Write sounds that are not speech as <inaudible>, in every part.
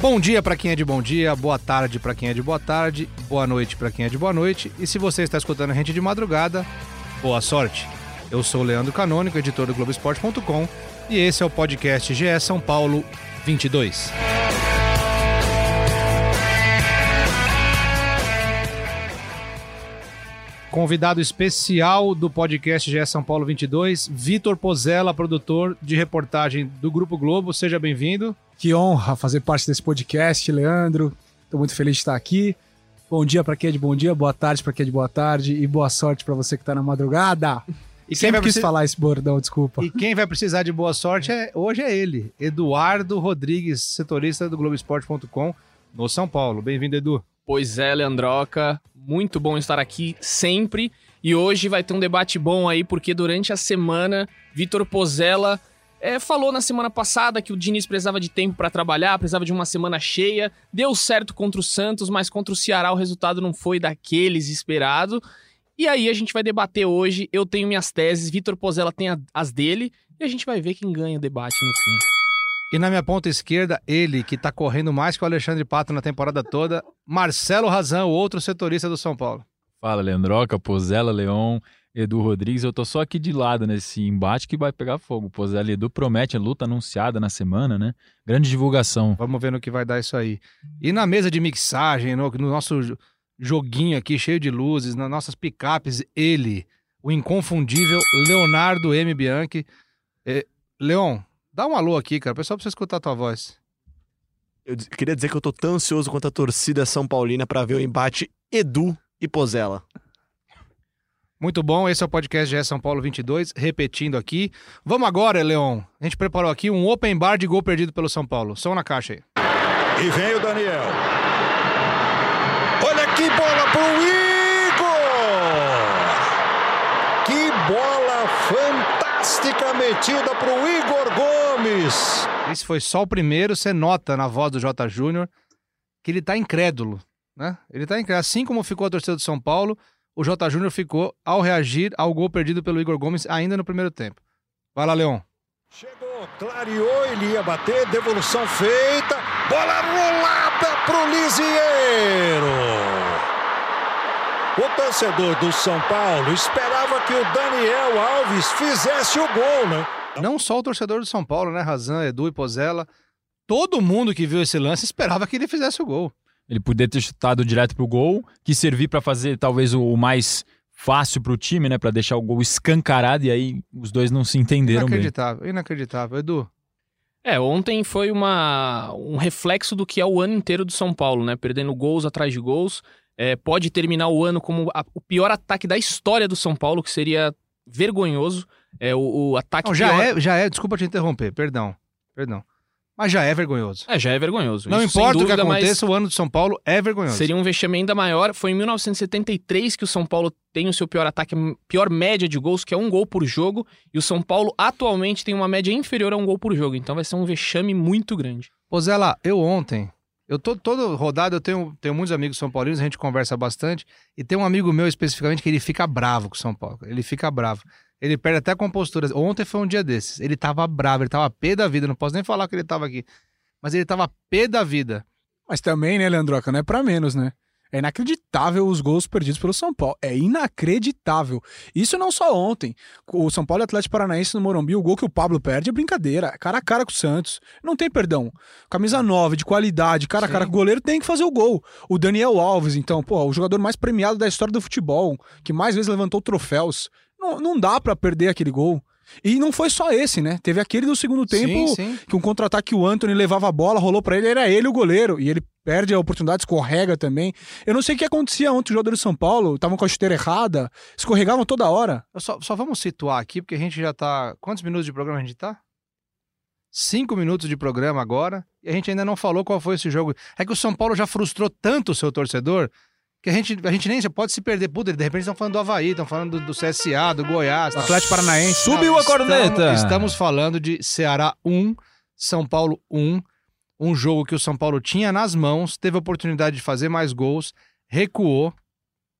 Bom dia para quem é de bom dia, boa tarde para quem é de boa tarde, boa noite para quem é de boa noite. E se você está escutando a gente de madrugada, boa sorte. Eu sou o Leandro Canônico, editor do Globoesporte.com, e esse é o podcast GE São Paulo 22. Convidado especial do podcast GE São Paulo 22, Vitor Pozella, produtor de reportagem do Grupo Globo. Seja bem-vindo. Que honra fazer parte desse podcast, Leandro. Estou muito feliz de estar aqui. Bom dia para quem é de bom dia, boa tarde para quem é de boa tarde e boa sorte para você que está na madrugada. E quem vai quis precis... falar esse bordão, desculpa. E quem vai precisar de boa sorte é, hoje é ele, Eduardo Rodrigues, setorista do Globoesporte.com no São Paulo. Bem-vindo, Edu. Pois é, Leandroca. Muito bom estar aqui sempre. E hoje vai ter um debate bom aí, porque durante a semana, Vitor Pozella é, falou na semana passada que o Diniz precisava de tempo para trabalhar, precisava de uma semana cheia. Deu certo contra o Santos, mas contra o Ceará o resultado não foi daqueles esperado. E aí a gente vai debater hoje. Eu tenho minhas teses, Vitor Pozella tem as dele, e a gente vai ver quem ganha o debate no fim. E na minha ponta esquerda, ele que tá correndo mais que o Alexandre Pato na temporada toda, Marcelo Razão, outro setorista do São Paulo. Fala, Leandroca, Pozella, Leon, Edu Rodrigues. Eu tô só aqui de lado nesse embate que vai pegar fogo. Pozella e Edu promete a luta anunciada na semana, né? Grande divulgação. Vamos ver no que vai dar isso aí. E na mesa de mixagem, no, no nosso joguinho aqui cheio de luzes, nas nossas picapes, ele, o inconfundível Leonardo M. Bianchi. É, Leon, Dá um alô aqui, cara. O pessoal precisa escutar a tua voz. Eu queria dizer que eu tô tão ansioso quanto a torcida São Paulina para ver o embate Edu e Pozella. Muito bom, esse é o podcast GE São Paulo 22, repetindo aqui. Vamos agora, Leon. A gente preparou aqui um open bar de gol perdido pelo São Paulo. Som na caixa aí. E vem o Daniel. Olha que bola pro Igor! Que bola fantástica metida pro Igor! Gomes. Esse foi só o primeiro, você nota na voz do J. Júnior que ele tá incrédulo, né? Ele tá incrédulo. Assim como ficou a torcida do São Paulo, o J. Júnior ficou ao reagir ao gol perdido pelo Igor Gomes ainda no primeiro tempo. Vai lá, Leon. Chegou, clareou, ele ia bater, devolução feita, bola rolada pro Lisieiro. O torcedor do São Paulo esperava que o Daniel Alves fizesse o gol, né? Não só o torcedor do São Paulo, né? Razan, Edu e Pozella. Todo mundo que viu esse lance esperava que ele fizesse o gol. Ele poderia ter chutado direto pro gol, que servir para fazer talvez o mais fácil pro time, né? Para deixar o gol escancarado e aí os dois não se entenderam inacreditável, bem. Inacreditável, Edu. É, ontem foi uma, um reflexo do que é o ano inteiro do São Paulo, né? Perdendo gols atrás de gols. É, pode terminar o ano como a, o pior ataque da história do São Paulo, que seria vergonhoso. É o, o ataque. Não, já pior... é, já é. Desculpa te interromper, perdão, perdão. Mas já é vergonhoso. É, já é vergonhoso. Não Isso, importa o que aconteça, o ano de São Paulo é vergonhoso. Seria um vexame ainda maior. Foi em 1973 que o São Paulo tem o seu pior ataque, pior média de gols, que é um gol por jogo. E o São Paulo atualmente tem uma média inferior a um gol por jogo. Então vai ser um vexame muito grande. Ô Zé lá, eu ontem, eu tô todo rodado, eu tenho, tenho muitos amigos são paulinos, a gente conversa bastante. E tem um amigo meu especificamente que ele fica bravo com o São Paulo. Ele fica bravo. Ele perde até a compostura. Ontem foi um dia desses. Ele tava bravo, ele tava pé da vida. Não posso nem falar que ele tava aqui. Mas ele tava pé da vida. Mas também, né, Leandroca, não é pra menos, né? É inacreditável os gols perdidos pelo São Paulo. É inacreditável. Isso não só ontem. O São Paulo e Atlético Paranaense no Morumbi, o gol que o Pablo perde é brincadeira. É cara a cara com o Santos. Não tem perdão. Camisa 9, de qualidade, cara Sim. a cara com o goleiro, tem que fazer o gol. O Daniel Alves, então, pô, o jogador mais premiado da história do futebol, que mais vezes levantou troféus. Não, não dá para perder aquele gol. E não foi só esse, né? Teve aquele do segundo tempo sim, sim. que um contra-ataque o Anthony levava a bola, rolou para ele, era ele o goleiro. E ele perde a oportunidade, escorrega também. Eu não sei o que acontecia ontem, os jogadores de São Paulo estavam com a chuteira errada, escorregavam toda hora. Só, só vamos situar aqui, porque a gente já tá. Quantos minutos de programa a gente tá? Cinco minutos de programa agora, e a gente ainda não falou qual foi esse jogo. É que o São Paulo já frustrou tanto o seu torcedor que a gente, a gente nem já pode se perder. Puta, de repente estão falando do Havaí, estão falando do, do, CSA, do Goiás, do Atlético Paranaense. Subiu a corneta! Estamos, estamos falando de Ceará 1, São Paulo 1. Um jogo que o São Paulo tinha nas mãos, teve a oportunidade de fazer mais gols, recuou.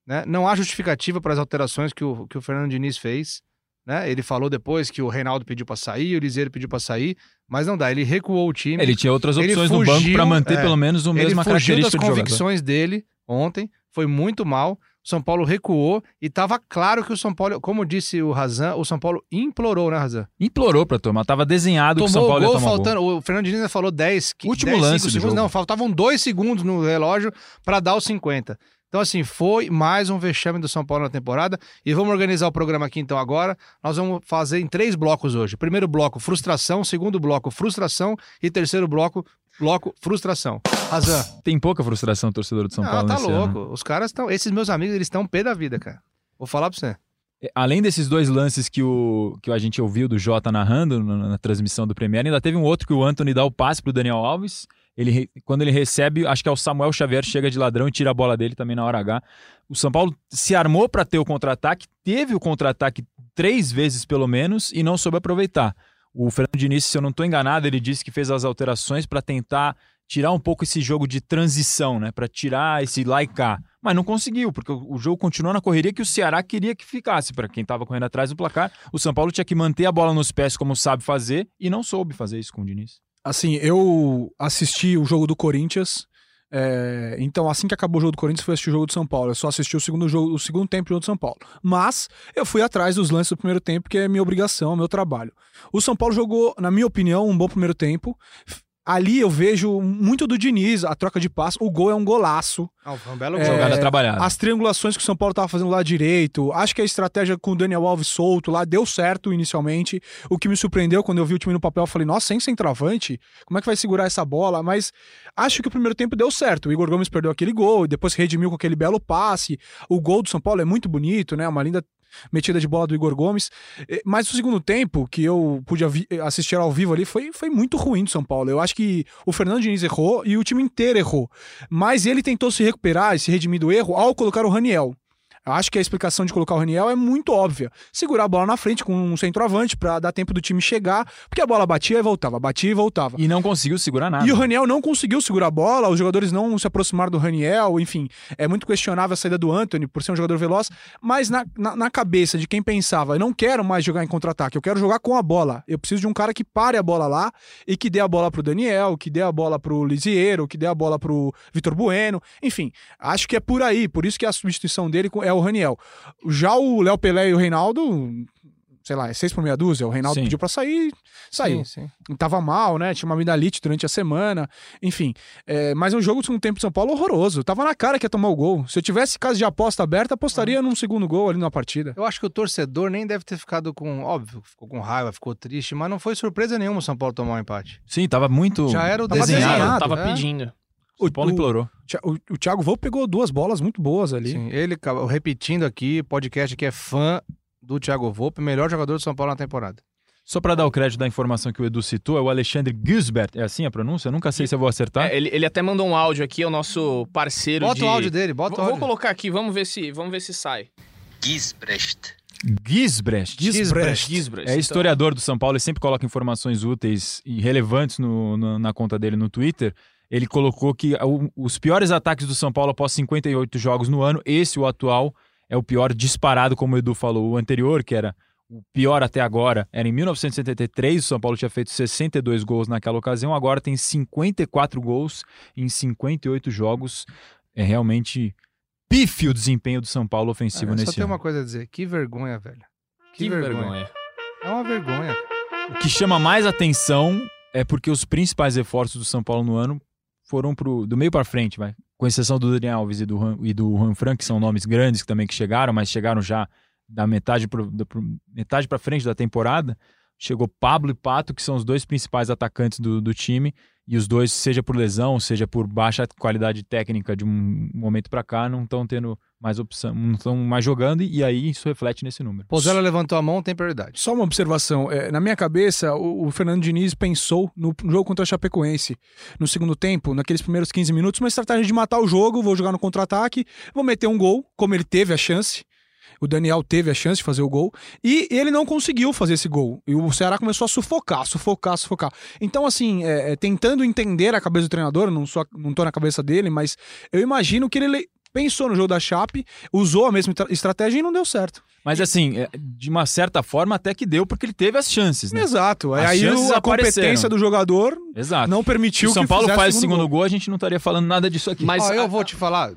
Né? Não há justificativa para as alterações que o, que o Fernando Diniz fez. né? Ele falou depois que o Reinaldo pediu pra sair, o Liseiro pediu pra sair, mas não dá. Ele recuou o time. Ele tinha outras Ele opções no banco fugiu, pra manter é. pelo menos a Ele mesma fugiu das característica de jogador. convicções dele ontem, foi muito mal. O São Paulo recuou e tava claro que o São Paulo, como disse o Razan, o São Paulo implorou, né, Razan? Implorou pra tomar, tava desenhado que o São Tomou Paulo ia gol tomar o gol. faltando. O Fernando Diniz falou 10, qui- Último 10, lance 5 do segundos. jogo. Não, faltavam dois segundos no relógio pra dar os 50. Então, assim, foi mais um vexame do São Paulo na temporada. E vamos organizar o programa aqui então agora. Nós vamos fazer em três blocos hoje. Primeiro bloco, frustração. Segundo bloco, frustração. E terceiro bloco, bloco, frustração. Razan. Tem pouca frustração torcedor do São ah, Paulo tá louco. ano. Os caras estão. Esses meus amigos, eles estão pé da vida, cara. Vou falar pra você. É, Além desses dois lances que, o, que a gente ouviu do Jota narrando na, na transmissão do Premier, ainda teve um outro que o Anthony dá o passe pro Daniel Alves. Ele, quando ele recebe, acho que é o Samuel Xavier, chega de ladrão e tira a bola dele também na hora H. O São Paulo se armou para ter o contra-ataque, teve o contra-ataque três vezes pelo menos e não soube aproveitar. O Fernando Diniz, se eu não estou enganado, ele disse que fez as alterações para tentar tirar um pouco esse jogo de transição, né? Para tirar esse lá. Mas não conseguiu, porque o o jogo continuou na correria que o Ceará queria que ficasse. Para quem estava correndo atrás do placar, o São Paulo tinha que manter a bola nos pés como sabe fazer e não soube fazer isso com o Diniz. Assim, eu assisti o jogo do Corinthians. É, então, assim que acabou o jogo do Corinthians, fui assistir o jogo do São Paulo. Eu só assisti o segundo jogo, o segundo tempo do jogo do São Paulo. Mas eu fui atrás dos lances do primeiro tempo, que é minha obrigação, meu trabalho. O São Paulo jogou, na minha opinião, um bom primeiro tempo. Ali eu vejo muito do Diniz, a troca de passe. O gol é um golaço. Ah, foi um belo É, gol. Jogada trabalhada. As triangulações que o São Paulo estava fazendo lá direito, acho que a estratégia com o Daniel Alves solto lá deu certo inicialmente. O que me surpreendeu quando eu vi o time no papel, eu falei, nossa, sem centroavante, como é que vai segurar essa bola? Mas acho que o primeiro tempo deu certo. O Igor Gomes perdeu aquele gol, e depois redimiu com aquele belo passe. O gol do São Paulo é muito bonito, né? Uma linda metida de bola do Igor Gomes. Mas o segundo tempo, que eu pude assistir ao vivo ali, foi, foi muito ruim do São Paulo. Eu acho que o Fernando Diniz errou e o time inteiro errou. Mas ele tentou se recuperar e se redimir do erro ao colocar o Raniel. Eu acho que a explicação de colocar o Raniel é muito óbvia. Segurar a bola na frente com um centroavante pra dar tempo do time chegar, porque a bola batia e voltava, batia e voltava. E não conseguiu segurar nada. E o Raniel não conseguiu segurar a bola, os jogadores não se aproximaram do Raniel, enfim, é muito questionável a saída do Anthony por ser um jogador veloz, mas na, na, na cabeça de quem pensava, eu não quero mais jogar em contra-ataque, eu quero jogar com a bola. Eu preciso de um cara que pare a bola lá e que dê a bola pro Daniel, que dê a bola pro Lisieiro, que dê a bola pro Vitor Bueno, enfim, acho que é por aí, por isso que a substituição dele é o Raniel. Já o Léo Pelé e o Reinaldo, sei lá, é seis por meia dúzia, o Reinaldo Sim. pediu pra sair, saiu Sim, sim. tava mal, né? Tinha uma amidalite durante a semana, enfim. É, mas um jogo de segundo tempo de São Paulo horroroso. Tava na cara que ia tomar o gol. Se eu tivesse casa de aposta aberta, apostaria num segundo gol ali na partida. Eu acho que o torcedor nem deve ter ficado com. Óbvio, ficou com raiva, ficou triste, mas não foi surpresa nenhuma o São Paulo tomar um empate. Sim, tava muito Já era o Tava desenhado. desenhado, tava é. pedindo. O Paulo implorou. O, o Thiago Volpe pegou duas bolas muito boas ali. Sim, ele, repetindo aqui, podcast que é fã do Thiago Volpe, melhor jogador do São Paulo na temporada. Só pra dar o crédito da informação que o Edu citou, é o Alexandre Gisbert. É assim a pronúncia? Eu nunca sei se eu vou acertar. É, ele, ele até mandou um áudio aqui, é o nosso parceiro Bota de... o áudio dele, bota Vou, o vou áudio. colocar aqui, vamos ver se, vamos ver se sai. Gisbrecht. Gisbrecht. Gisbrecht. Gisbrecht. É então. historiador do São Paulo, ele sempre coloca informações úteis e relevantes no- no- na conta dele no Twitter. Ele colocou que os piores ataques do São Paulo após 58 jogos no ano, esse, o atual, é o pior disparado, como o Edu falou. O anterior, que era o pior até agora, era em 1973. O São Paulo tinha feito 62 gols naquela ocasião, agora tem 54 gols em 58 jogos. É realmente pífio o desempenho do São Paulo ofensivo Ah, só nesse tem ano. uma coisa a dizer. Que vergonha, velho. Que vergonha. É uma vergonha. O que chama mais atenção é porque os principais reforços do São Paulo no ano foram pro, do meio para frente, vai. Com exceção do Daniel Alves e do, Juan, e do Juan Fran, que são nomes grandes que também que chegaram, mas chegaram já da metade para metade para frente da temporada. Chegou Pablo e Pato, que são os dois principais atacantes do, do time, e os dois, seja por lesão, seja por baixa qualidade técnica de um momento para cá, não estão tendo mais opção, não estão mais jogando, e aí isso reflete nesse número. Pozella levantou a mão, tem prioridade. Só uma observação. é, na minha cabeça, o, o Fernando Diniz pensou no jogo contra a Chapecoense. No segundo tempo, naqueles primeiros 15 minutos, uma estratégia de matar o jogo, vou jogar no contra-ataque, vou meter um gol, como ele teve a chance. O Daniel teve a chance de fazer o gol e ele não conseguiu fazer esse gol. E o Ceará começou a sufocar, sufocar, sufocar. Então, assim, é, é, tentando entender a cabeça do treinador, não, sou, não tô na cabeça dele, mas eu imagino que ele pensou no jogo da Chape, usou a mesma tra- estratégia e não deu certo. Mas assim, é, de uma certa forma até que deu, porque ele teve as chances, né? Exato. As Aí chances a competência do jogador Exato. não Se permitiu o São que Paulo faz o segundo gol. gol, a gente não estaria falando nada disso aqui. Mas Ó, eu vou te falar.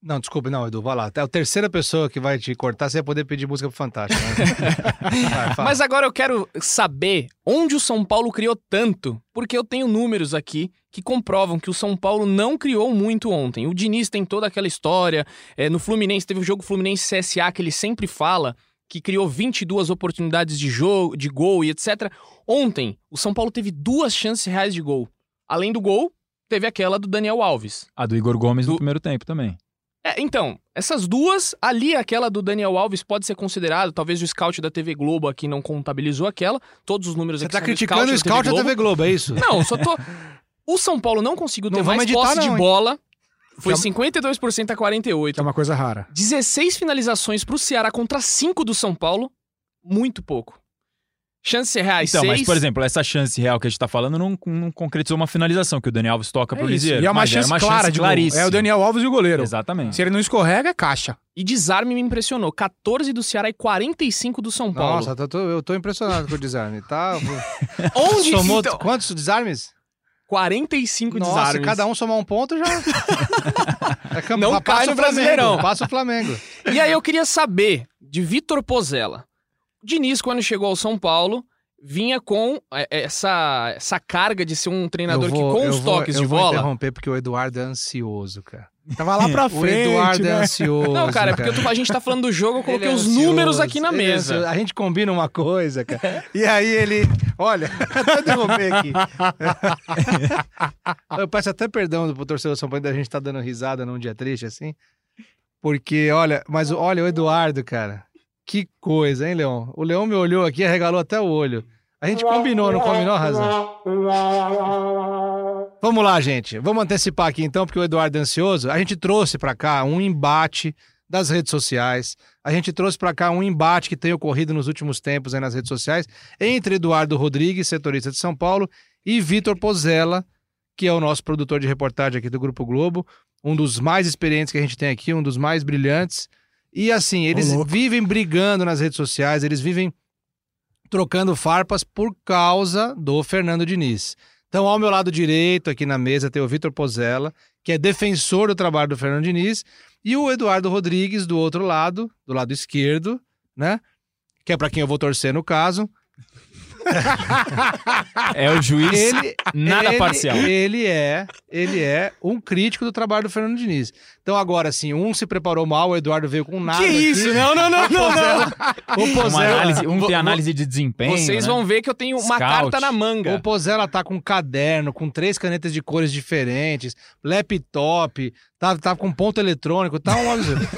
Não, desculpe, não, Edu, vai lá. É a terceira pessoa que vai te cortar, você vai poder pedir música pro Fantástico. Né? <laughs> Vai. Mas agora eu quero saber onde o São Paulo criou tanto, porque eu tenho números aqui que comprovam que o São Paulo não criou muito ontem. O Diniz tem toda aquela história. é, no Fluminense, teve o jogo Fluminense-CSA que ele sempre fala que criou 22 oportunidades de jogo, de gol e etc. Ontem, o São Paulo teve duas chances reais de gol. Além do gol, teve aquela do Daniel Alves. A do Igor Gomes no Do- primeiro tempo também. É, então, essas duas, ali aquela do Daniel Alves pode ser considerado, talvez o scout da TV Globo aqui não contabilizou aquela, todos os números Você aqui tá criticando o da scout da Globo. TV Globo, é isso? Não, só tô. <laughs> O São Paulo não conseguiu ter Não mais editar, posse de não, hein? bola. Foi Que 52% a 48%. Que é uma coisa rara. 16 finalizações pro Ceará contra 5 do São Paulo. Muito pouco. Chance reais, Então, 6. mas, por exemplo, essa chance real que a gente tá falando não, não concretizou uma finalização, que o Daniel Alves toca É pro. Lisieiro. E é uma mas chance era clara de gol. claríssima. É o Daniel Alves e o goleiro. Exatamente. Se ele não escorrega, é caixa. E desarme me impressionou. 14 do Ceará e 45 do São Paulo. Nossa, eu tô, eu tô impressionado com o desarme. Tá? <laughs> Onde Somou então? quantos desarmes? 45 Nossa, desarmes. cada um somar um ponto já. <laughs> É campo- Não passa cai o no Flamengo, Brasileirão. Passa o Flamengo. E aí eu queria saber de Vitor Pozella. O Diniz, quando chegou ao São Paulo, vinha com é, essa, essa carga de ser um treinador Eu vou- que com eu os vou- toques eu de vou bola. interromper porque o Eduardo é ansioso, cara. Tava lá pra <laughs> O frente, Eduardo é né? ansioso. Não, cara, é porque eu tô- a gente tá falando do jogo, eu coloquei é os ansioso, números aqui na é mesa. ansioso. A gente combina uma coisa, cara. E aí ele. Olha, <laughs> até interromper aqui. <laughs> Eu peço até perdão pro torcedor do São Paulo da gente tá dando risada num dia triste assim. Porque, olha, mas olha, o Eduardo, cara. Que coisa, hein, Leão? O Leão me olhou aqui e arregalou até o olho. A gente combinou, não combinou, Razão? Vamos lá, gente. Vamos antecipar aqui então, porque o Eduardo é ansioso. A gente trouxe pra cá um embate das redes sociais. A gente trouxe pra cá um embate que tem ocorrido nos últimos tempos nas redes sociais entre Eduardo Rodrigues, setorista de São Paulo, e Vitor Pozella, que é o nosso produtor de reportagem aqui do Grupo Globo, um dos mais experientes que a gente tem aqui, um dos mais brilhantes. E assim, eles louco. vivem brigando nas redes sociais, eles vivem trocando farpas por causa do Fernando Diniz. Então, ao meu lado direito, aqui na mesa, tem o Vitor Pozella, que é defensor do trabalho do Fernando Diniz, e o Eduardo Rodrigues do outro lado, do lado esquerdo, né? Que é para quem eu vou torcer no caso. É o juiz Ele, nada ele- parcial. Ele é, ele é um crítico do trabalho do Fernando Diniz. Então agora, assim, um se preparou mal, o Eduardo veio com nada. Que isso? aqui. Não, não, não, não, não. O Uma Pozella, análise, um tem análise de desempenho. Vocês né? vão ver que eu tenho uma Scout. carta na o manga. Pozella tá com um caderno, com três canetas de cores diferentes, laptop, tá, tá com ponto eletrônico, tá um.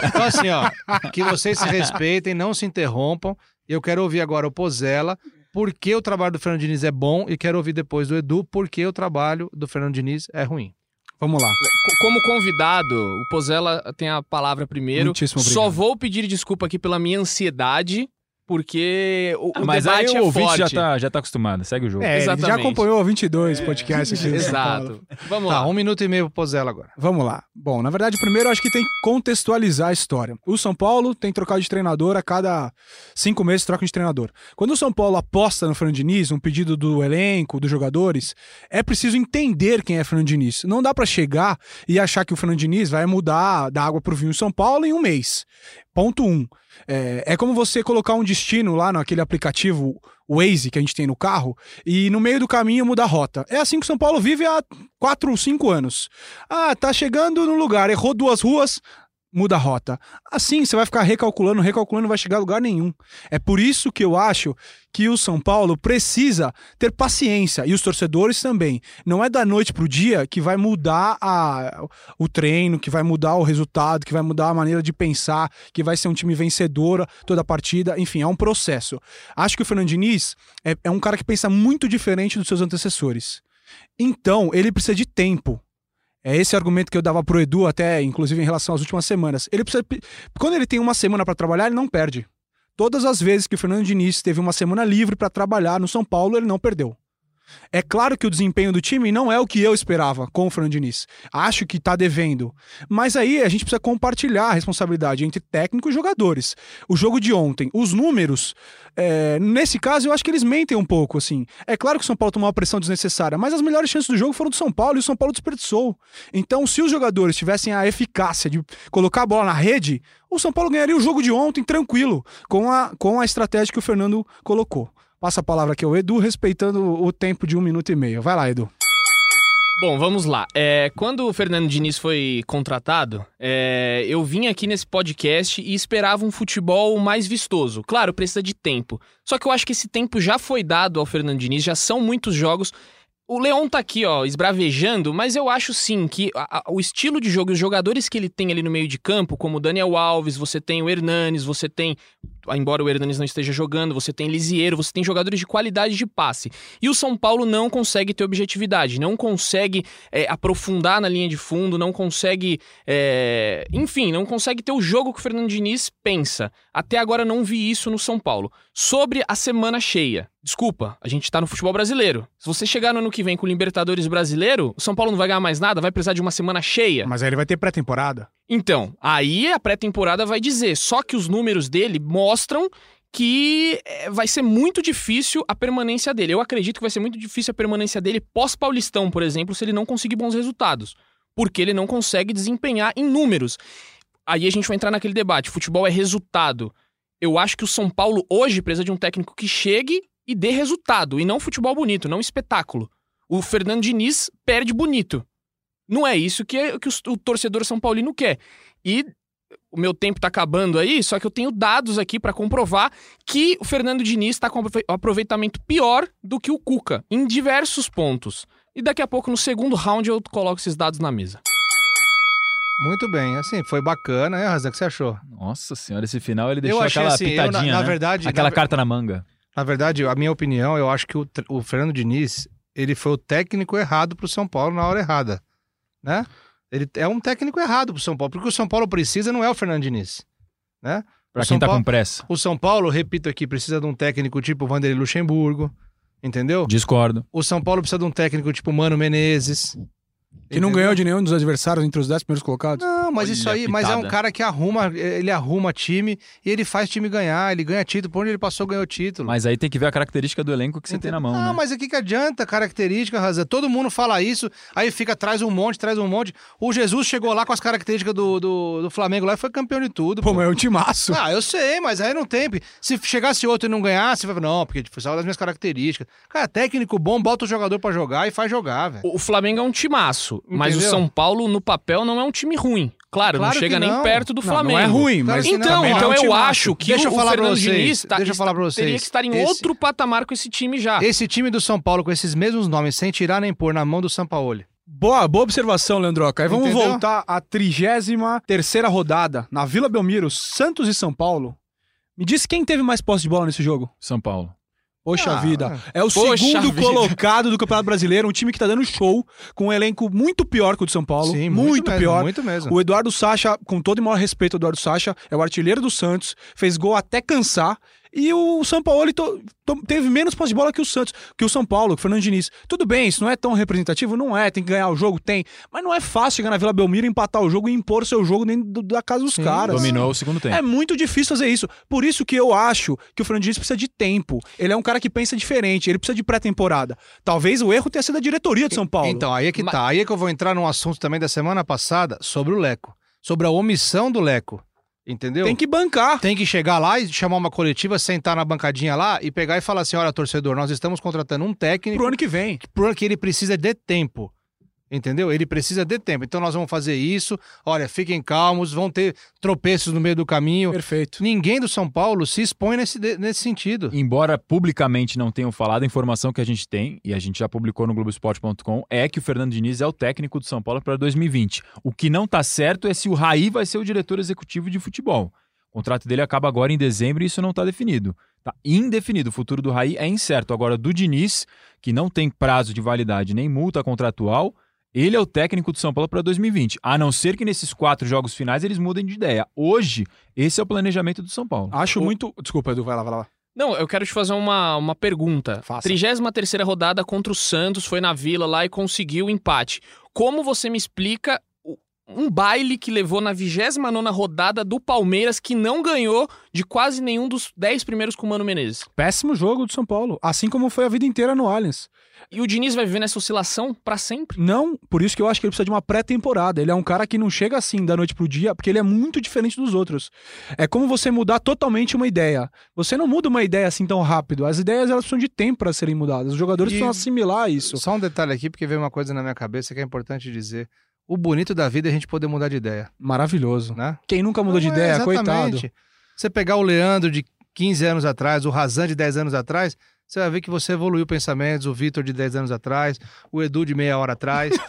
Então, assim, ó, que vocês se respeitem, não se interrompam. Eu quero ouvir agora o Pozella, por que o trabalho do Fernando Diniz é bom, e quero ouvir depois do Edu, por que o trabalho do Fernando Diniz é ruim. Vamos lá. Co- Como convidado, o Pozella tem a palavra primeiro. Muitíssimo Só vou pedir desculpa aqui pela minha ansiedade, porque o, o Mas aí debate o é ouvinte forte. já tá, já tá acostumado. Segue o jogo. É, ele já acompanhou 22 podcasts aqui. Exato. Vamos Tá, lá. um minuto e meio pro Pozella agora. Vamos lá. Bom, na verdade, primeiro eu acho que tem que contextualizar a história. O São Paulo tem trocado de treinador a cada cinco meses troca de treinador. Quando o São Paulo aposta no Fernando Diniz, um pedido do elenco, dos jogadores, é preciso entender quem é Fernando Diniz. Não dá pra chegar e achar que o Fernando Diniz vai mudar da água pro vinho em São Paulo em um mês. Ponto um. É, é como você colocar um destino lá naquele aplicativo Waze que a gente tem no carro e no meio do caminho mudar a rota. É assim que São Paulo vive há quatro ou cinco anos. Ah, tá chegando no lugar, errou duas ruas, muda a rota. Assim você vai ficar recalculando, recalculando, não vai chegar a lugar nenhum. É por isso que eu acho que o São Paulo precisa ter paciência e os torcedores também. Não é da noite pro dia que vai mudar a, o treino, que vai mudar o resultado, que vai mudar a maneira de pensar, que vai ser um time vencedor toda a partida. Enfim, é um processo. Acho que o Fernando Diniz é, é um cara que pensa muito diferente dos seus antecessores. Então, ele precisa de tempo. É esse argumento que eu dava pro Edu, até inclusive em relação às últimas semanas. Ele precisa. Quando ele tem uma semana para trabalhar, ele não perde. Todas as vezes que o Fernando Diniz teve uma semana livre para trabalhar no São Paulo, ele não perdeu. É claro que o desempenho do time não é o que eu esperava com o Fernando Diniz. Acho que tá devendo. Mas aí a gente precisa compartilhar a responsabilidade entre técnico e jogadores. O jogo de ontem, os números, é, nesse caso eu acho que eles mentem um pouco, assim. É claro que o São Paulo tomou uma pressão desnecessária, mas as melhores chances do jogo foram do São Paulo e o São Paulo desperdiçou. Então, se os jogadores tivessem a eficácia de colocar a bola na rede, o São Paulo ganharia o jogo de ontem tranquilo, com a, com a estratégia que o Fernando colocou. Passa a palavra aqui ao Edu, respeitando o tempo de um minuto e meio. Vai lá, Edu. Bom, vamos lá. É, quando o Fernando Diniz foi contratado, é, eu vim aqui nesse podcast e esperava um futebol mais vistoso. Claro, precisa de tempo. Só que eu acho que esse tempo já foi dado ao Fernando Diniz, já são muitos jogos. O Leon tá aqui, ó, esbravejando, mas eu acho sim que a- a- o estilo de jogo os jogadores que ele tem ali no meio de campo, como o Daniel Alves, você tem o Hernanes, você tem, embora o Hernanes não esteja jogando, você tem Lisieiro, você tem jogadores de qualidade de passe. E o São Paulo não consegue ter objetividade, não consegue é, aprofundar na linha de fundo, não consegue. é, enfim, não consegue ter o jogo que o Fernando Diniz pensa. Até agora não vi isso no São Paulo. Sobre a semana cheia. Desculpa, a gente tá no futebol brasileiro. Se você chegar no ano que vem com o Libertadores brasileiro, o São Paulo não vai ganhar mais nada, vai precisar de uma semana cheia. Mas aí ele vai ter pré-temporada. Então, aí a pré-temporada vai dizer. Só que os números dele mostram que é, vai ser muito difícil a permanência dele. Eu acredito que vai ser muito difícil a permanência dele pós-Paulistão, por exemplo, se ele não conseguir bons resultados. Porque ele não consegue desempenhar em números. Aí a gente vai entrar naquele debate: futebol é resultado. Eu acho que o São Paulo hoje precisa de um técnico que chegue e dê resultado, e não futebol bonito, não espetáculo. O Fernando Diniz perde bonito. Não é isso que, que o, o torcedor São Paulino quer. E o meu tempo tá acabando aí, só que eu tenho dados aqui pra comprovar que o Fernando Diniz tá com aprove- aproveitamento pior do que o Cuca, em diversos pontos. E daqui a pouco, no segundo round, eu coloco esses dados na mesa. Muito bem, assim, foi bacana, né, Razan? O que você achou? Nossa senhora, esse final ele deixou eu achei aquela assim, eu, na, pitadinha, na né? verdade, Aquela na, carta na manga. Na verdade, a minha opinião, eu acho que o, o Fernando Diniz, ele foi o técnico errado pro São Paulo na hora errada, né? Ele é um técnico errado pro São Paulo, porque o São Paulo precisa não é o Fernando Diniz, né? Pra O quem São tá Paulo- com pressa. O São Paulo, repito aqui, precisa de um técnico tipo Vanderlei Luxemburgo, entendeu? Discordo. O São Paulo precisa de um técnico tipo Mano Menezes. Que não ganhou de nenhum dos adversários entre os 10 primeiros colocados. Não, mas Olha isso aí, mas é um cara que arruma, ele arruma time e ele faz time ganhar, ele ganha título, por onde ele passou ganhou título. Mas aí tem que ver a característica do elenco que você tem na mão, Não, né? mas o que, que adianta característica, Razan? Todo mundo fala isso, aí fica, traz um monte, traz um monte. O Jesus chegou lá com as características do, do, do Flamengo lá e foi campeão de tudo. Pô, pô. mas é um timaço. Ah, eu sei, mas aí não tem. Se chegasse outro e não ganhasse, vai falar, não, porque foi só das minhas características. Cara, técnico bom, bota o jogador pra jogar e faz jogar, velho. O Flamengo é um timaço, mas o Entendeu? São Paulo, no papel, não é um time ruim. Claro, Claro não chega nem não. perto do Não, Flamengo. não é ruim, mas. Então, é então um eu acho que Deixa eu o, falar o pra Fernando vocês, Diniz tá- deixa eu falar pra teria vocês. que estar em Esse- outro patamar com esse time já. Esse time do São Paulo com esses mesmos nomes, sem tirar nem pôr na mão do Sampaoli. Boa, boa observação, Leandroca. Aí vamos Entendeu? voltar à 33 terceira rodada, na Vila Belmiro, Santos e São Paulo. Me diz quem teve mais posse de bola nesse jogo? São Paulo. Poxa Ah, vida. É o segundo vida. colocado do Campeonato Brasileiro, um time que tá dando show, com um elenco muito pior que o do São Paulo. Sim, muito, mesmo, pior. Muito mesmo. O Eduardo Sacha, com todo e maior respeito ao Eduardo Sacha, é o artilheiro do Santos, fez gol até cansar. E o São Paulo to- to- teve menos posse de bola que o Santos, que o São Paulo, que o Fernando Diniz. Tudo bem, isso não é tão representativo? Não é, tem que ganhar o jogo? Tem. Mas não é fácil chegar na Vila Belmiro, empatar o jogo e impor seu jogo dentro do- da casa dos Sim, caras. Dominou o segundo tempo. É muito difícil fazer isso. Por isso que eu acho que o Fernando Diniz precisa de tempo. Ele é um cara que pensa diferente, ele precisa de pré-temporada. Talvez o erro tenha sido da diretoria de São Paulo. Então, aí é que Ma- tá. Aí é que eu vou entrar num assunto também da semana passada sobre o Leco. Sobre a omissão do Leco. Entendeu? tem que bancar. Tem que chegar lá e chamar uma coletiva, sentar na bancadinha lá e pegar e falar assim: olha, torcedor, nós estamos contratando um técnico Pro ano que vem. pro ano que ele precisa de tempo. Entendeu? Ele precisa de tempo. Então nós vamos fazer isso. Olha, fiquem calmos, vão ter tropeços no meio do caminho. Perfeito. Ninguém do São Paulo se expõe nesse, nesse sentido. Embora publicamente não tenham falado, a informação que a gente tem, e a gente já publicou no Globoesporte.com, é que o Fernando Diniz é o técnico do São Paulo para 2020. O que não tá certo é se o Raí vai ser o diretor executivo de futebol. O contrato dele acaba agora em dezembro e isso não tá definido. Tá indefinido. O futuro do Raí é incerto. Agora, do Diniz, que não tem prazo de validade nem multa contratual, ele é o técnico do São Paulo para 2020. A não ser que nesses quatro jogos finais eles mudem de ideia. Hoje, esse é o planejamento do São Paulo. Acho muito. Desculpa, Edu, vai lá, vai lá. Não, eu quero te fazer uma, uma pergunta. Faça. 33 rodada contra o Santos, foi na Vila lá e conseguiu o empate. Como você me explica o- um baile que levou na 29 rodada do Palmeiras, que não ganhou de quase nenhum dos 10 primeiros com o Mano Menezes? Péssimo jogo do São Paulo. Assim como foi a vida inteira no Allianz. E o Diniz vai viver nessa oscilação pra sempre? Não, por isso que eu acho que ele precisa de uma pré-temporada. Ele é um cara que não chega assim da noite pro dia, porque ele é muito diferente dos outros. É como você mudar totalmente uma ideia. Você não muda uma ideia assim tão rápido. As ideias elas precisam de tempo para serem mudadas. Os jogadores E- precisam assimilar isso. Só um detalhe aqui, porque veio uma coisa na minha cabeça que é importante dizer. O bonito da vida é a gente poder mudar de ideia, Maravilhoso. né? Quem nunca mudou de Não, é, ideia, exatamente. coitado. Você pegar o Leandro de 15 anos atrás, o Razan de 10 anos atrás, você vai ver que você evoluiu pensamentos, o Vitor de 10 anos atrás, o Edu de meia hora atrás. <laughs>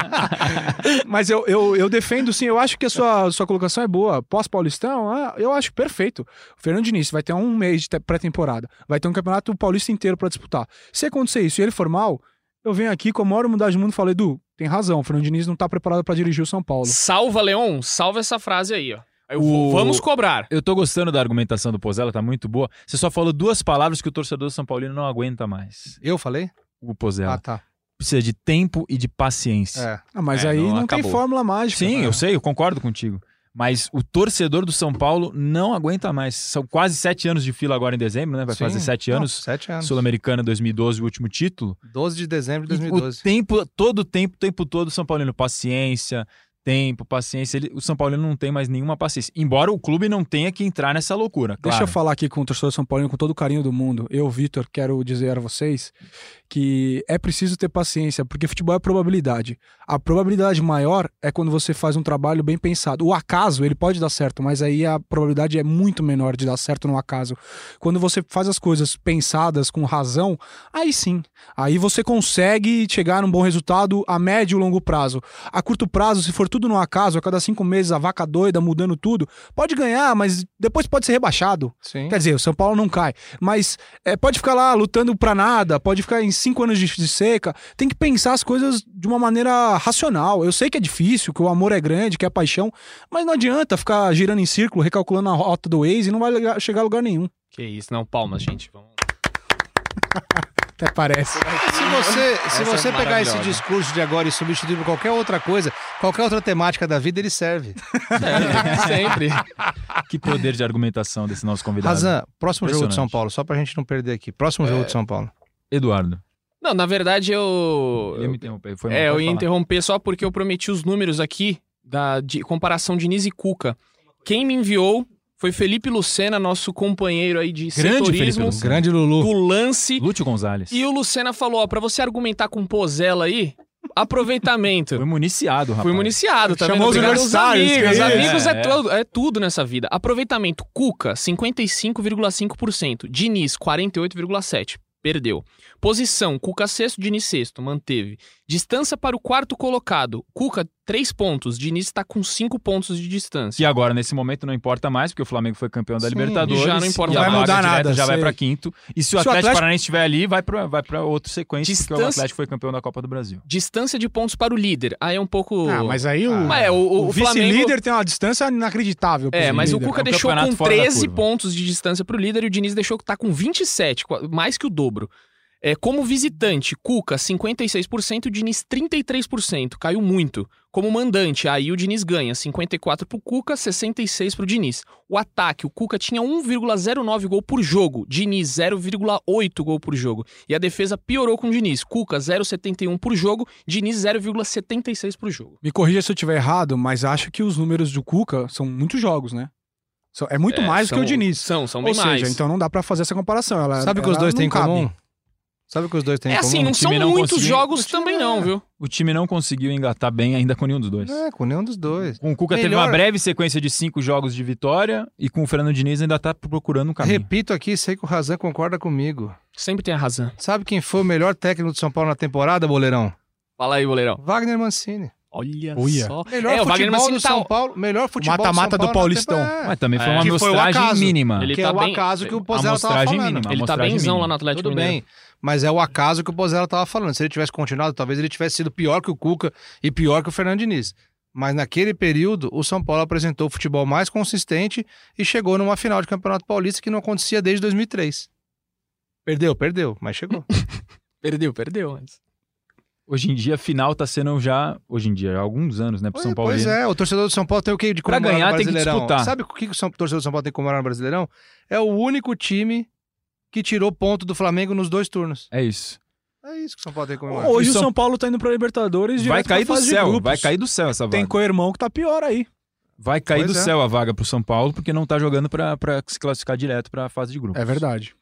<laughs> Mas eu, eu, eu defendo sim, eu acho que a sua, sua colocação é boa. Pós-Paulistão, ah, eu acho perfeito. O Fernando Diniz vai ter um mês de te- pré-temporada, vai ter um campeonato paulista inteiro para disputar. Se acontecer isso e ele for mal, eu venho aqui com a maior humildade do mundo e falo, Edu, tem razão, o Fernando Diniz não tá preparado para dirigir o São Paulo. Salva, Leon, salva essa frase aí, ó. Eu O- Vamos cobrar. Eu tô gostando da argumentação do Pozella, tá muito boa. Você só falou duas palavras que o torcedor do São Paulino não aguenta mais. Eu falei? O Pozella. Ah, tá. Precisa de tempo e de paciência. É. Ah, mas É, aí não não, tem fórmula mágica. Sim, né? eu sei, eu concordo contigo. Mas o torcedor do São Paulo não aguenta mais. São quase sete anos de fila agora em dezembro, né? Vai Sim. fazer sete Não, anos. Sete anos. Sul-Americana 2012, o último título. 12 de dezembro de E 2012. O tempo, todo o tempo, o tempo todo, o São Paulino, paciência, tempo, paciência. Ele- o São Paulino não tem mais nenhuma paciência. Embora o clube não tenha que entrar nessa loucura. Deixa claro. eu falar aqui com o torcedor São Paulino com todo o carinho do mundo. Eu, Vitor, quero dizer a vocês que é preciso ter paciência, porque futebol é probabilidade. A probabilidade maior é quando você faz um trabalho bem pensado. O acaso, ele pode dar certo, mas aí a probabilidade é muito menor de dar certo no acaso. Quando você faz as coisas pensadas com razão, aí sim. Aí você consegue chegar num bom resultado a médio e longo prazo. A curto prazo, se for tudo no acaso, a cada cinco meses a vaca doida mudando tudo, pode ganhar, mas depois pode ser rebaixado. Sim. Quer dizer, o São Paulo não cai. Mas é, pode ficar lá lutando pra nada, pode ficar em cinco anos de, de seca. Tem que pensar as coisas de uma maneira racional. Eu sei que é difícil, que o amor é grande, que é paixão, mas não adianta ficar girando em círculo, recalculando a rota do Waze e não vai chegar a lugar nenhum. Que isso, não, palmas, gente. Vamos. <laughs> Até parece. Se você, se Essa você é pegar esse discurso de agora e substituir por qualquer outra coisa, qualquer outra temática da vida, ele serve. É, <laughs> sempre. Que poder de argumentação desse nosso convidado. Razan, próximo jogo de São. Paulo, só pra gente não perder aqui. Próximo jogo de São Paulo. Eduardo. Não, na verdade eu. Ele me interrompeu. Foi É, eu pode ia falar. interromper só porque eu prometi os números aqui da de comparação de Diniz e Cuca. Quem me enviou foi Felipe Lucena, nosso companheiro aí de Grande Felipe setorismo, Lucena. Grande Lulu. do lance. Lúcio Gonzalez. E o Lucena falou, ó, pra você argumentar com Pozella aí, aproveitamento. Foi municiado, rapaz. Fui municiado, tá Chamou vendo? os universitários, amigos. amigos é, é, é. tudo, é tudo nessa vida. Aproveitamento, Cuca, 55,5%. Diniz, 48,7%. Perdeu. Posição, Cuca sexto, Diniz sexto, manteve. Distância para o quarto colocado. Cuca, 3 pontos. Diniz está com 5 pontos de distância. Que agora, nesse momento, não importa mais, porque o Flamengo foi campeão da Sim, Libertadores. e já não importa e mais. Vai mudar nada, Já vai sei. pra quinto. E se o Se o Atlético, Atlético- Paranaense estiver ali, vai pra, vai pra outro sequência, porque o Distância- Atlético foi campeão da Copa do Brasil. Distância de pontos para o líder. Aí é um pouco. Ah, mas aí o, Mas é, o, o, o Flamengo. vice-líder tem uma distância inacreditável. É, mas o líder. Cuca É um deixou com fora da 13 curva. pontos de distância pro líder e o Diniz deixou que tá com 27, qua- mais que o dobro. É, como visitante, Cuca 56%, o Diniz 33%, caiu muito. Como mandante, aí o Diniz ganha 54 pro Cuca, 66 pro Diniz. O ataque, o Cuca tinha 1,09 gol por jogo, Diniz 0,8 gol por jogo. E a defesa piorou com o Diniz, Cuca 0,71 por jogo, Diniz 0,76 por jogo. Me corrija se eu estiver errado, mas acho que os números do Cuca são muitos jogos, né? É muito É, mais do que o Diniz. São, são Ou bem seja, mais. então não dá pra fazer essa comparação. Ela, Sabe o que os dois têm em comum? Sabe o que os dois têm em É comum? assim, não O time são não muitos conseguiu- jogos também é- não, viu? O time não conseguiu engatar bem ainda com nenhum dos dois. É, com nenhum dos dois. Com o Cuca teve Melhor- uma breve sequência de cinco jogos de vitória e com o Fernando Diniz ainda tá procurando um caminho. Repito aqui, sei que o Razan concorda comigo. Sempre tem a razão. Sabe quem foi o melhor técnico de São Paulo na temporada, Boleirão? Fala aí, goleirão. Wagner Mancini. Olha Uia. só. Melhor É, o Wagner futebol Mancini do tá- São Paulo, melhor futebol mata-mata do, São do Paulo na Paulistão. temporada. Mas também foi É. uma Que foi o amostragem acaso. mínima. Ele que tá é o bem- acaso que o Pozella tava amostragem falando. mínima. Ele tá amostragem benzão mínima. lá no Atlético Tudo Mineiro. bem, mas é o acaso que o Pozella tava falando. Se ele tivesse continuado, talvez ele tivesse sido pior que o Cuca e pior que o Fernando Diniz. Mas naquele período, o São Paulo apresentou o futebol mais consistente e chegou numa final de Campeonato Paulista que não acontecia desde 2003. Perdeu, perdeu, mas chegou. <laughs> Perdeu, perdeu. Mas... Hoje em dia, a final tá sendo já. Hoje em dia, há alguns anos, né, pro São Paulo. Pois é, o torcedor do São Paulo tem o que de Pra comemorar ganhar, no tem que Brasileirão? disputar. Sabe o que o torcedor do São Paulo tem que comemorar no Brasileirão? É o único time que tirou ponto do Flamengo nos dois turnos. É isso. É isso que o São Paulo tem que comemorar. Hoje o São- São Paulo tá indo pra Libertadores Vai cair do céu, grupos. vai cair do céu essa vaga. Tem co-irmão que tá pior aí. Vai cair Pois do é. céu a vaga pro São Paulo, porque não tá jogando pra, pra se classificar direto pra fase de grupo. É verdade.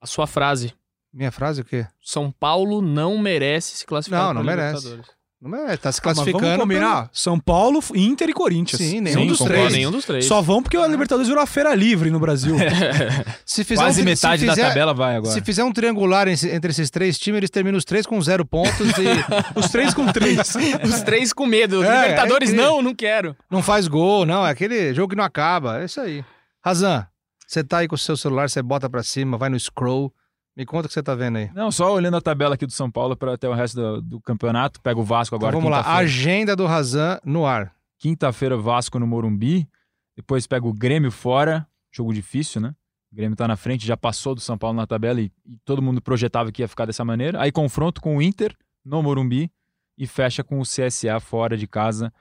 A sua frase. Minha frase o quê? São Paulo não merece se classificar Não, não merece. Libertadores. Não é, tá se Ah, mas classificando. vamos combinar. São Paulo, Inter e Corinthians. Sim, nenhum Nenhum dos três. Nenhum dos três. Só vão porque a Libertadores virou a feira livre no Brasil. <laughs> Se fizer Quase um, metade se da fizer, tabela vai agora. Se fizer um triangular entre esses três times, eles terminam os três com zero pontos e <laughs> Os três com três. <laughs> Os três com medo. É, Libertadores, é não, não quero. não faz gol, não. É aquele jogo que não acaba. É isso aí. Razan, você tá aí com o seu celular, você bota pra cima, vai no scroll. Me conta o que você tá vendo aí. Não, só olhando a tabela aqui do São Paulo para até o resto do, do campeonato. Pega o Vasco Então agora. vamos lá, agenda do Razan no ar. Quinta-feira, Vasco no Morumbi. Depois pega o Grêmio fora. Jogo difícil, né? O Grêmio tá na frente, já passou do São Paulo na tabela e, e todo mundo projetava que ia ficar dessa maneira. Aí confronto com o Inter no Morumbi e fecha com o CSA fora de casa.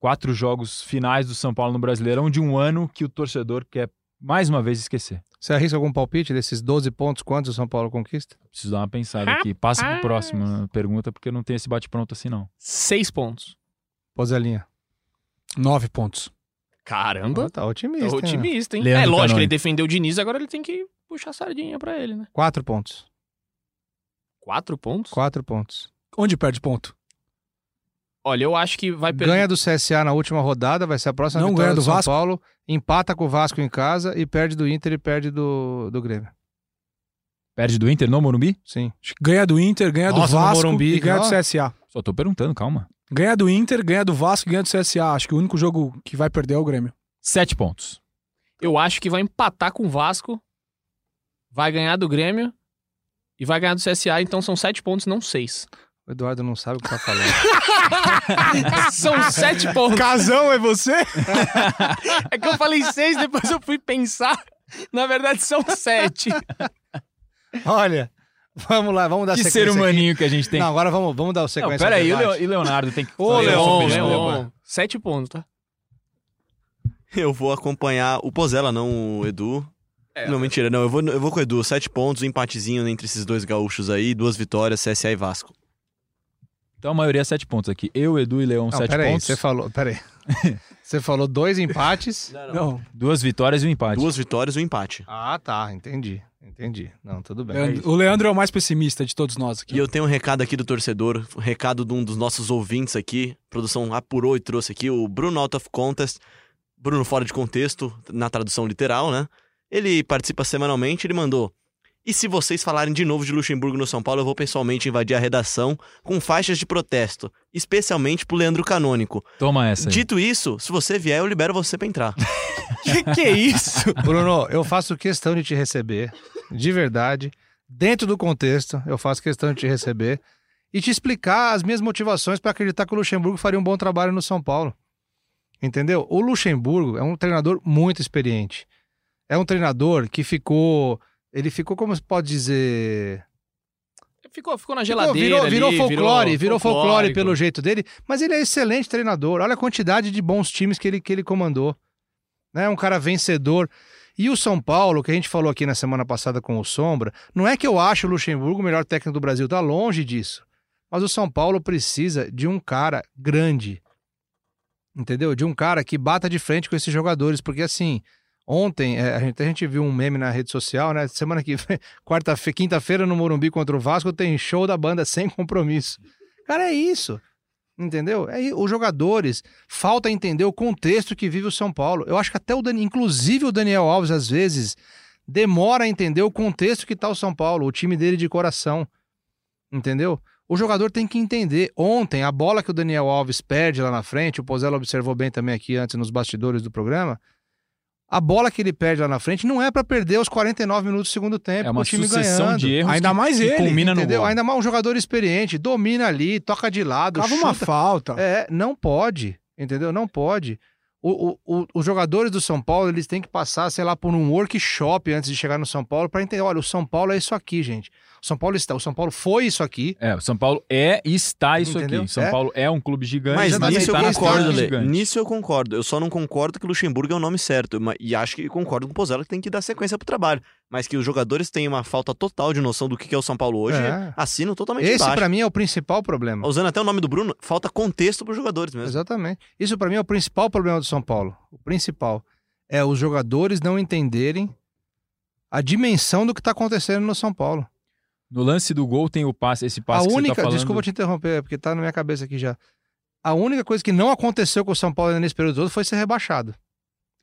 Quatro jogos finais do São Paulo no Brasileirão de um ano que o torcedor quer mais uma vez esquecer. Você arrisca algum palpite desses 12 pontos? Quantos o São Paulo conquista? Preciso dar uma pensada aqui. Passa pro próximo né, pergunta, porque não tem esse bate-pronto assim, não. Seis pontos. Pozelinha. Nove pontos. Caramba. Tá otimista. Hein? otimista, hein? Leandro é lógico, Canoni. ele defendeu o Diniz, agora ele tem que puxar a sardinha pra ele, né? Quatro pontos. Quatro pontos? Quatro pontos. Onde perde ponto? Olha, eu acho que vai perder. Ganha do CSA na última rodada, vai ser a próxima Não vitória ganha do São Vasco? Paulo. Empata com o Vasco em casa e perde do Inter e perde do, do Grêmio. Perde do Inter no Morumbi? Sim. Ganha do Inter, ganha Nossa, do no Vasco Morumbi, e ganha do CSA. Só tô perguntando, calma. Ganha do Inter, ganha do Vasco e ganha do CSA. Acho que o único jogo que vai perder é o Grêmio. Sete pontos. Eu acho que vai empatar com o Vasco, vai ganhar do Grêmio e vai ganhar do CSA, então são sete pontos, não seis. O Eduardo não sabe o que tá falando. <laughs> são sete pontos. Casão é você? <laughs> É que eu falei seis, depois eu fui pensar. Na verdade, são sete. Olha, vamos lá, vamos dar que sequência ser aqui. humaninho que a gente tem. Não, agora vamos, vamos dar o Não, sequência. pera ao aí, o debate. Leo- e Leonardo tem que Ô, Leon, Leon. Sete pontos, tá? Eu vou acompanhar o Pozella, não o Edu. Não, mentira, não. Eu vou, eu vou com o Edu. Sete pontos, um empatezinho entre esses dois gaúchos aí, duas vitórias, CSA e Vasco. Então a maioria é sete pontos aqui. Eu, Edu e Leão, Não, sete pera aí, pontos. você falou, pera aí. <laughs> Você falou dois empates. Não. Duas vitórias e um empate. Duas vitórias e um empate. Ah, tá, entendi. Entendi. Não, tudo bem. Leandro- o Leandro é o mais pessimista de todos nós aqui. E eu tenho um recado aqui do torcedor, um recado de um dos nossos ouvintes aqui. A produção apurou e trouxe aqui, o Bruno Out of Contest. Bruno fora de contexto, na tradução literal, né? Ele participa semanalmente, ele mandou. E se vocês falarem de novo de Luxemburgo no São Paulo, eu vou pessoalmente invadir a redação com faixas de protesto, especialmente pro Leandro Canônico. Toma essa aí. Dito isso, se você vier, eu libero você pra entrar. <laughs> Que que é isso? Bruno, eu faço questão de te receber, de verdade. Dentro do contexto, eu faço questão de te receber e te explicar as minhas motivações para acreditar que o Luxemburgo faria um bom trabalho no São Paulo. Entendeu? O Luxemburgo é um treinador muito experiente. É um treinador que ficou. Ele ficou, como se pode dizer. Ficou, ficou na Ficou- geladeira virou, virou ali, folclore, virou, folclore folclórico. pelo jeito dele, mas ele é excelente treinador. Olha a quantidade de bons times que ele, que ele comandou. Né? Um cara vencedor. E o São Paulo, que a gente falou aqui na semana passada com o Sombra, não é que eu acho o Luxemburgo o melhor técnico do Brasil, tá longe disso. Mas o São Paulo precisa de um cara grande. Entendeu? De um cara que bata de frente com esses jogadores, porque assim, ontem é, a, gente, a gente viu um meme na rede social, né? Semana que vem, <laughs> quarta-feira, quinta-feira no Morumbi contra o Vasco tem show da banda sem compromisso. Cara, é isso. Entendeu? É, os jogadores, falta entender o contexto que vive o São Paulo. Eu acho que até o Dani, inclusive o Daniel Alves, às vezes, demora a entender o contexto que tá o São Paulo, o time dele de coração. Entendeu? O jogador tem que entender. Ontem, a bola que o Daniel Alves perde lá na frente, o Pozella observou bem também aqui antes nos bastidores do programa. A bola que ele perde lá na frente não é pra perder os 49 minutos do segundo tempo, É uma o time sucessão ganhando. de erros Ainda que, mais que ele, culmina no Entendeu? gol. Ainda mais um jogador experiente, domina ali, toca de lado, Cava uma falta. É, não pode. Entendeu? Não pode. O- o- os jogadores do São Paulo, eles têm que passar, sei lá, por um workshop antes de chegar no São Paulo para entender, olha, o São Paulo é isso aqui, gente. O São Paulo está, o São Paulo foi isso aqui. É, o São Paulo é e está isso Entendeu? aqui. São É. Paulo é um clube gigante. Mas Exatamente, nisso eu concordo, Lê. Nisso eu concordo. Eu só não concordo que o Luxemburgo é o nome certo. E acho que concordo com o Pozella que tem que dar sequência pro trabalho. Mas que os jogadores têm uma falta total de noção do que é o São Paulo hoje, É. assino totalmente Esse, para mim, é o principal problema. Usando até o nome do Bruno, falta contexto pros jogadores mesmo. Exatamente. Isso para mim é o principal problema do São Paulo. O principal é os jogadores não entenderem a dimensão do que está acontecendo no São Paulo. No lance do gol tem o passe, esse A passe que única, você tá falando. desculpa te interromper, porque tá na minha cabeça aqui já. A única coisa que não aconteceu com o São Paulo nesse período todo foi ser rebaixado.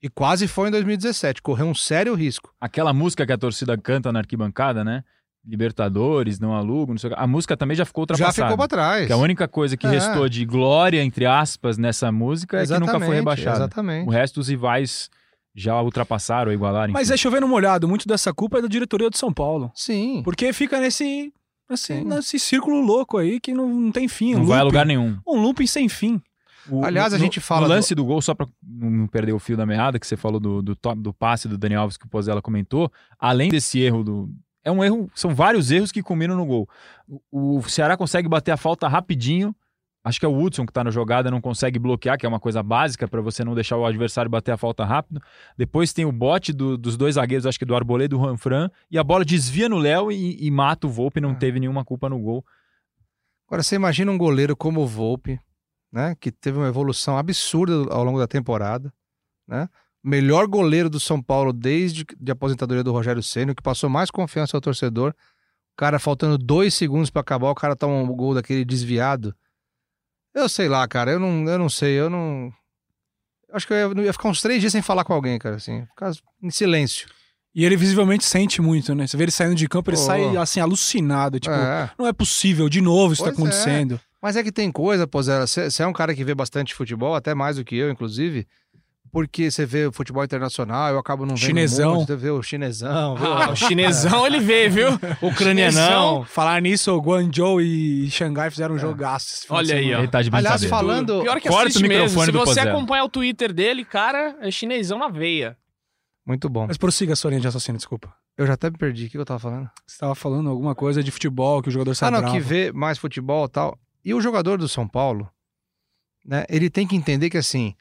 E quase foi em 2017, correu um sério risco. Aquela música que a torcida canta na arquibancada, né? Libertadores, não alugo, não sei o que. A música também já ficou Já ultrapassada. ficou para trás. Que a única coisa que É. restou de glória, entre aspas, nessa música é que nunca foi rebaixada. Exatamente. O resto os rivais já ultrapassaram ou igualaram. Mas enfim. é chovendo molhado. Muito dessa culpa é da diretoria do São Paulo. Sim. Porque fica nesse, nesse, Sim. nesse círculo louco aí que não, não tem fim. não um vai a lugar nenhum. Um looping sem fim. O- Aliás, a no- gente fala do- lance do... gol, só pra não perder o fio da meada, que você falou do, do, to- do passe do Daniel Alves que o Pozella comentou, além desse erro do. É um erro, são vários erros que combinam no gol. O, o Ceará consegue bater a falta rapidinho. Acho que é o Hudson que tá na jogada, não consegue bloquear, que é uma coisa básica para você não deixar o adversário bater a falta rápido. Depois tem o bote do- dos dois zagueiros, acho que do Arboleda e do Ranfran, e a bola desvia no Léo e, e mata o Volpe, não Ah. teve nenhuma culpa no gol. Agora você imagina um goleiro como o Volpe, né, que teve uma evolução absurda ao longo da temporada, né? Melhor goleiro do São Paulo desde de aposentadoria do Rogério Ceni, que passou mais confiança ao torcedor. O cara faltando dois segundos pra acabar, o cara toma um gol daquele desviado. Eu sei lá, cara, eu não, eu não sei, eu não. Acho que eu ia, ia ficar uns três dias sem falar com alguém, cara, assim, ficar em silêncio. E ele visivelmente sente muito, né? Você vê ele saindo de campo, ele Pô. sai assim, alucinado. Tipo, É. não é possível, de novo isso tá Pois é. Mas é que tem coisa, Pozera, você é um cara que vê bastante futebol, até mais do que eu, inclusive, porque você vê o futebol internacional, eu acabo não vendo Chinesão. muito, você vê o chinesão, Ah, o chinesão ele vê, viu? <laughs> ucranianão. Falar nisso, o Guangzhou e Xangai fizeram um jogaço. esse final de Olha aí, ó. Ele tá de Aliás, falando... Pior que Corta o mesmo. microfone Se do você Pozella. acompanhar o Twitter dele, cara, é chinesão na veia. Muito bom. Mas prossiga a sua linha de raciocínio, desculpa. Eu já até me perdi, o que eu tava falando? Você tava falando alguma coisa de futebol, que o jogador sai ah, não, bravo. que vê mais futebol e tal. E o jogador do São Paulo, né, ele tem que entender que, assim,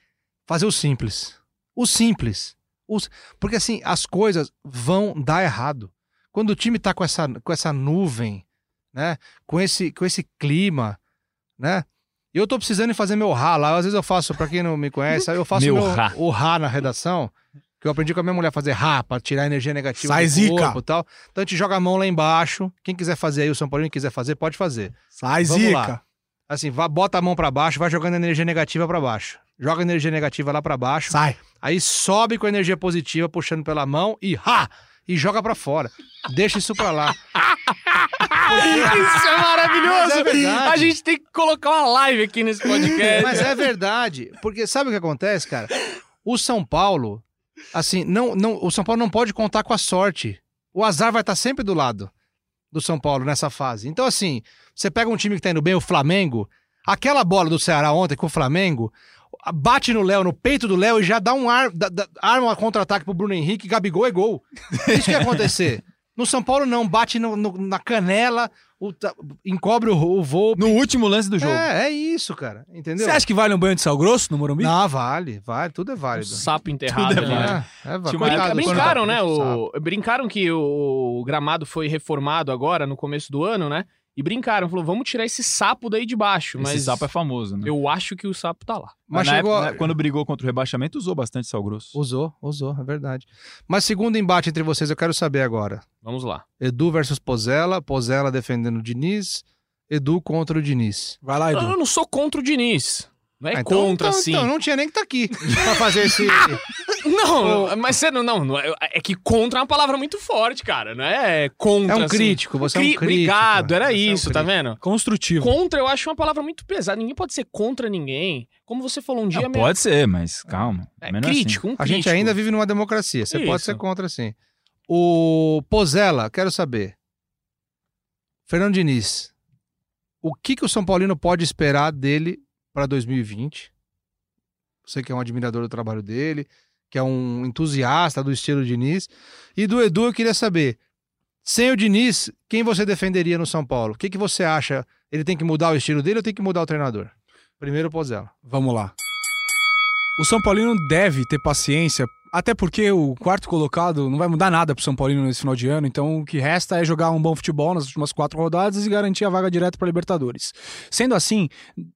fazer o simples. O simples. Os- Porque, assim, as coisas vão dar errado. Quando o time tá com essa, com essa nuvem, né, com esse, com esse clima, né, eu tô precisando de fazer meu rá lá. Às vezes eu faço, pra quem não me conhece, eu faço Meu meu, rá. o rá na redação, que eu aprendi com a minha mulher fazer rá, pra tirar a energia negativa Sai do zica. corpo e tal. Então a gente joga a mão lá embaixo. Quem quiser fazer aí, o São Paulo quiser fazer, pode fazer. Sai Vamos zica. lá. Assim, vá, bota a mão pra baixo, vai jogando energia negativa pra baixo. Joga energia negativa lá pra baixo. Sai. Aí sobe com energia positiva, puxando pela mão e ha! E joga pra fora. Deixa isso pra lá. <laughs> Isso é maravilhoso! É. A gente tem que colocar uma live aqui nesse podcast. Mas é verdade. Porque sabe o que acontece, cara? O São Paulo, assim, não, não, o São Paulo não pode contar com a sorte. O azar vai estar sempre do lado do São Paulo nessa fase. Então, assim, você pega um time que tá indo bem, o Flamengo, aquela bola do Ceará ontem com o Flamengo, bate no Léo, no peito do Léo e já dá um ar, dá- dá- arma um contra-ataque pro Bruno Henrique, Gabigol é gol. Isso que ia acontecer. <laughs> No São Paulo não, bate no- no- na canela, o, encobre o, o voo. No último lance do jogo. É, é isso, cara. Entendeu? Você acha que vale um banho de sal grosso no Morumbi? Não, vale, vale, tudo é válido. sapo enterrado Tudo é ali, válido. né? É, é, Tinha uma coitado época- do Brincaram, né? O... Brincaram que o gramado foi reformado agora, no começo do ano, né? E brincaram, falou, vamos tirar esse sapo daí de baixo. Esse mas sapo é famoso, né? eu acho que o sapo tá lá. Mas na chegou. época, né, quando brigou contra o rebaixamento, usou bastante sal grosso. Usou, usou, é verdade. Mas segundo embate entre vocês, eu quero saber agora. Vamos lá. Edu versus Pozella, Pozella defendendo o Diniz, Edu contra o Diniz. Vai lá, Eu Edu. não sou contra o Diniz. Não é Ah, então- contra, então, sim. Então, não tinha nem que estar aqui <laughs> pra fazer esse. <laughs> Não, mas você não, não, não é, é que contra é uma palavra muito forte, cara. Não é contra. É um assim. crítico, você é um Cri- crítico. Obrigado, era Você é um isso, tá crítico. vendo? Construtivo. Contra eu acho uma palavra muito pesada. Ninguém pode ser contra ninguém. Como você falou um dia, Não, minha- pode ser, mas calma. é é assim. crítico, um A gente crítico. ainda vive numa democracia. Você pode Isso. ser contra, sim. O Pozella, quero saber. Fernando Diniz, o que, que o São Paulino pode esperar dele para 2020? Você que é um admirador do trabalho dele, que é um entusiasta do estilo Diniz. E do Edu eu queria saber, sem o Diniz, quem você defenderia no São Paulo? O que, que você acha? Ele tem que mudar o estilo dele ou tem que mudar o treinador? Primeiro Pozella. Vamos lá. O São Paulino deve ter paciência, até porque o quarto colocado não vai mudar nada pro São Paulino nesse final de ano, então o que resta é jogar um bom futebol nas últimas quatro rodadas e garantir a vaga direta para Libertadores. Sendo assim,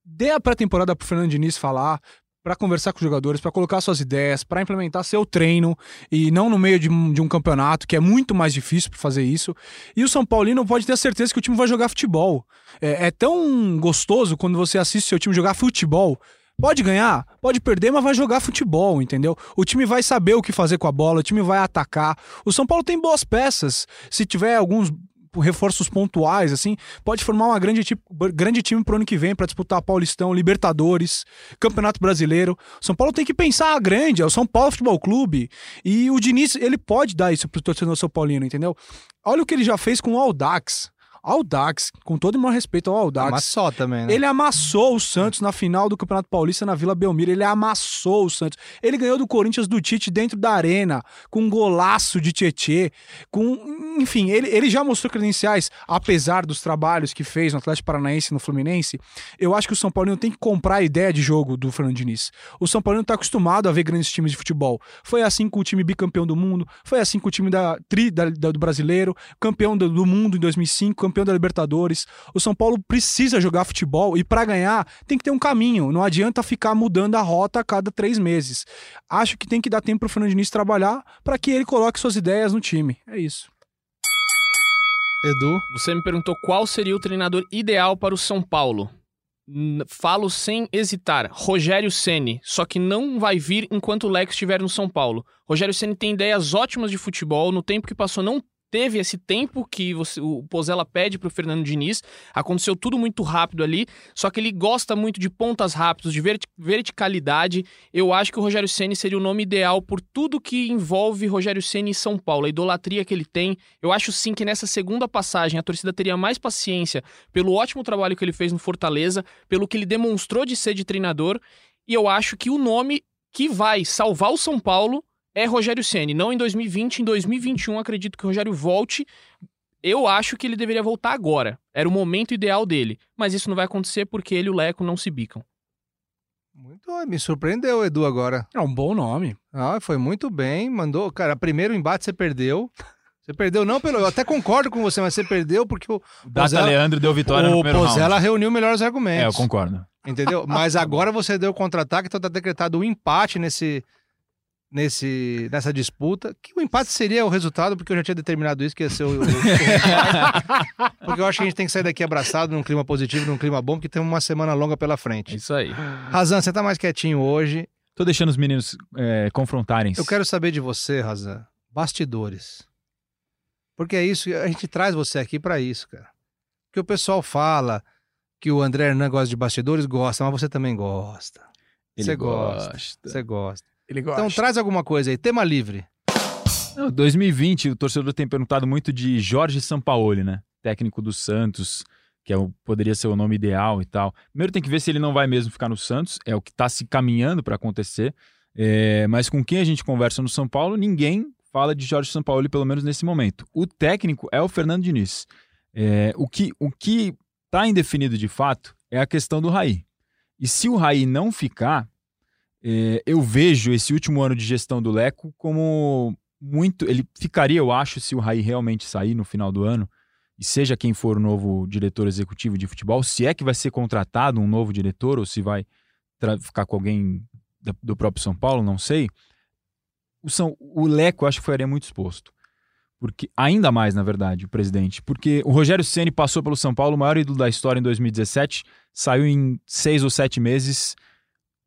dê a pré-temporada pro Fernando Diniz falar, para conversar com os jogadores, para colocar suas ideias, para implementar seu treino e não no meio de um, de um campeonato que é muito mais difícil para fazer isso. E o São Paulino pode ter a certeza que o time vai jogar futebol. É, é tão gostoso quando você assiste seu time jogar futebol. Pode ganhar, pode perder, mas vai jogar futebol, entendeu? O time vai saber o que fazer com a bola, o time vai atacar. O São Paulo tem boas peças. Se tiver alguns reforços pontuais, assim, pode formar uma grande, tipo, grande time pro ano que vem para disputar Paulistão, Libertadores, Campeonato Brasileiro. São Paulo tem que pensar grande, é o São Paulo Futebol Clube. E o Diniz, ele pode dar isso pro torcedor São Paulino, entendeu? Olha o que ele já fez com o Aldax. Aldax, com todo o meu respeito ao Aldax. Mas só também, né? Ele amassou o Santos na final do Campeonato Paulista na Vila Belmiro. Ele amassou o Santos. Ele ganhou do Corinthians do Tite dentro da arena, com um golaço de Tietê. Com, enfim, ele, ele já mostrou credenciais, apesar dos trabalhos que fez no Atlético Paranaense e no Fluminense. Eu acho que o São Paulo tem que comprar a ideia de jogo do Fernando Diniz. O São Paulo está acostumado a ver grandes times de futebol. Foi assim com o time bicampeão do mundo, foi assim com o time da, tri, da, da do brasileiro, campeão do, do mundo em 2005, campeão da Libertadores. O São Paulo precisa jogar futebol e para ganhar tem que ter um caminho. Não adianta ficar mudando a rota a cada três meses. Acho que tem que dar tempo para o Fernando Diniz trabalhar para que ele coloque suas ideias no time. É isso. Edu. Você me perguntou qual seria o treinador ideal para o São Paulo. Falo sem hesitar, Rogério Ceni, só que não vai vir enquanto o Leco estiver no São Paulo. Rogério Ceni tem ideias ótimas de futebol, no tempo que passou não teve esse tempo que você- o Pozella pede pro Fernando Diniz. Aconteceu tudo muito rápido ali, só que ele gosta muito de pontas rápidas, de verti- verticalidade. Eu acho que o Rogério Ceni seria o nome ideal por tudo que envolve Rogério Ceni e São Paulo, a idolatria que ele tem. Eu acho sim que nessa segunda passagem a torcida teria mais paciência pelo ótimo trabalho que ele fez no Fortaleza, pelo que ele demonstrou de ser de treinador, e eu acho que o nome que vai salvar o São Paulo é Rogério Ceni, não em 2020, em 2021 acredito que o Rogério volte. Eu acho que ele deveria voltar agora. Era o momento ideal dele, mas isso não vai acontecer porque ele e o Leco não se bicam. Muito, me surpreendeu o Edu agora. É um bom nome. Ah, foi muito bem, mandou. Cara, primeiro embate você perdeu. Você perdeu não pelo. Eu até concordo com você, mas você perdeu porque o Data Pozella- Leandro deu vitória no primeiro round. Pozella reuniu melhores É, eu argumentos. concordo. Entendeu? Mas agora você deu contra-ataque, então tá decretado um empate nesse, nesse, nessa disputa. Que o empate seria o resultado, porque eu já tinha determinado isso, que ia ser o. o- o <laughs> porque eu acho que a gente tem que sair daqui abraçado num clima positivo, num clima bom, porque tem uma semana longa pela frente. isso aí. Razan, você tá mais quietinho hoje. Tô deixando os meninos é, confrontarem. Eu quero saber de você, Razan. Bastidores. Porque é isso, a gente traz você aqui pra isso, cara. Porque o pessoal fala que o André Hernan gosta de bastidores, gosta, mas você também gosta. Ele você gosta. gosta. Você gosta. Ele gosta. Então traz alguma coisa aí, tema livre. Não, 2020, o torcedor tem perguntado muito de Jorge Sampaoli, né? Técnico do Santos, que é o- poderia ser o nome ideal e tal. Primeiro tem que ver se ele não vai mesmo ficar no Santos, é o que está se caminhando para acontecer. É, mas com quem a gente conversa no São Paulo, ninguém fala de Jorge Sampaoli, pelo menos nesse momento. O técnico é o Fernando Diniz. É, o que o que está indefinido de fato é a questão do Raí. E se o Raí não ficar, eu vejo esse último ano de gestão do Leco como muito. Ele ficaria, eu acho, se o Raí realmente sair no final do ano, e seja quem for o novo diretor executivo de futebol, se é que vai ser contratado um novo diretor ou se vai ficar com alguém da- do próprio São Paulo, não sei. O, São, o Leco eu acho que ficaria muito exposto. Porque, ainda mais, na verdade, o presidente. Porque o Rogério Ceni passou pelo São Paulo, o maior ídolo da história em 2017, saiu em seis ou sete meses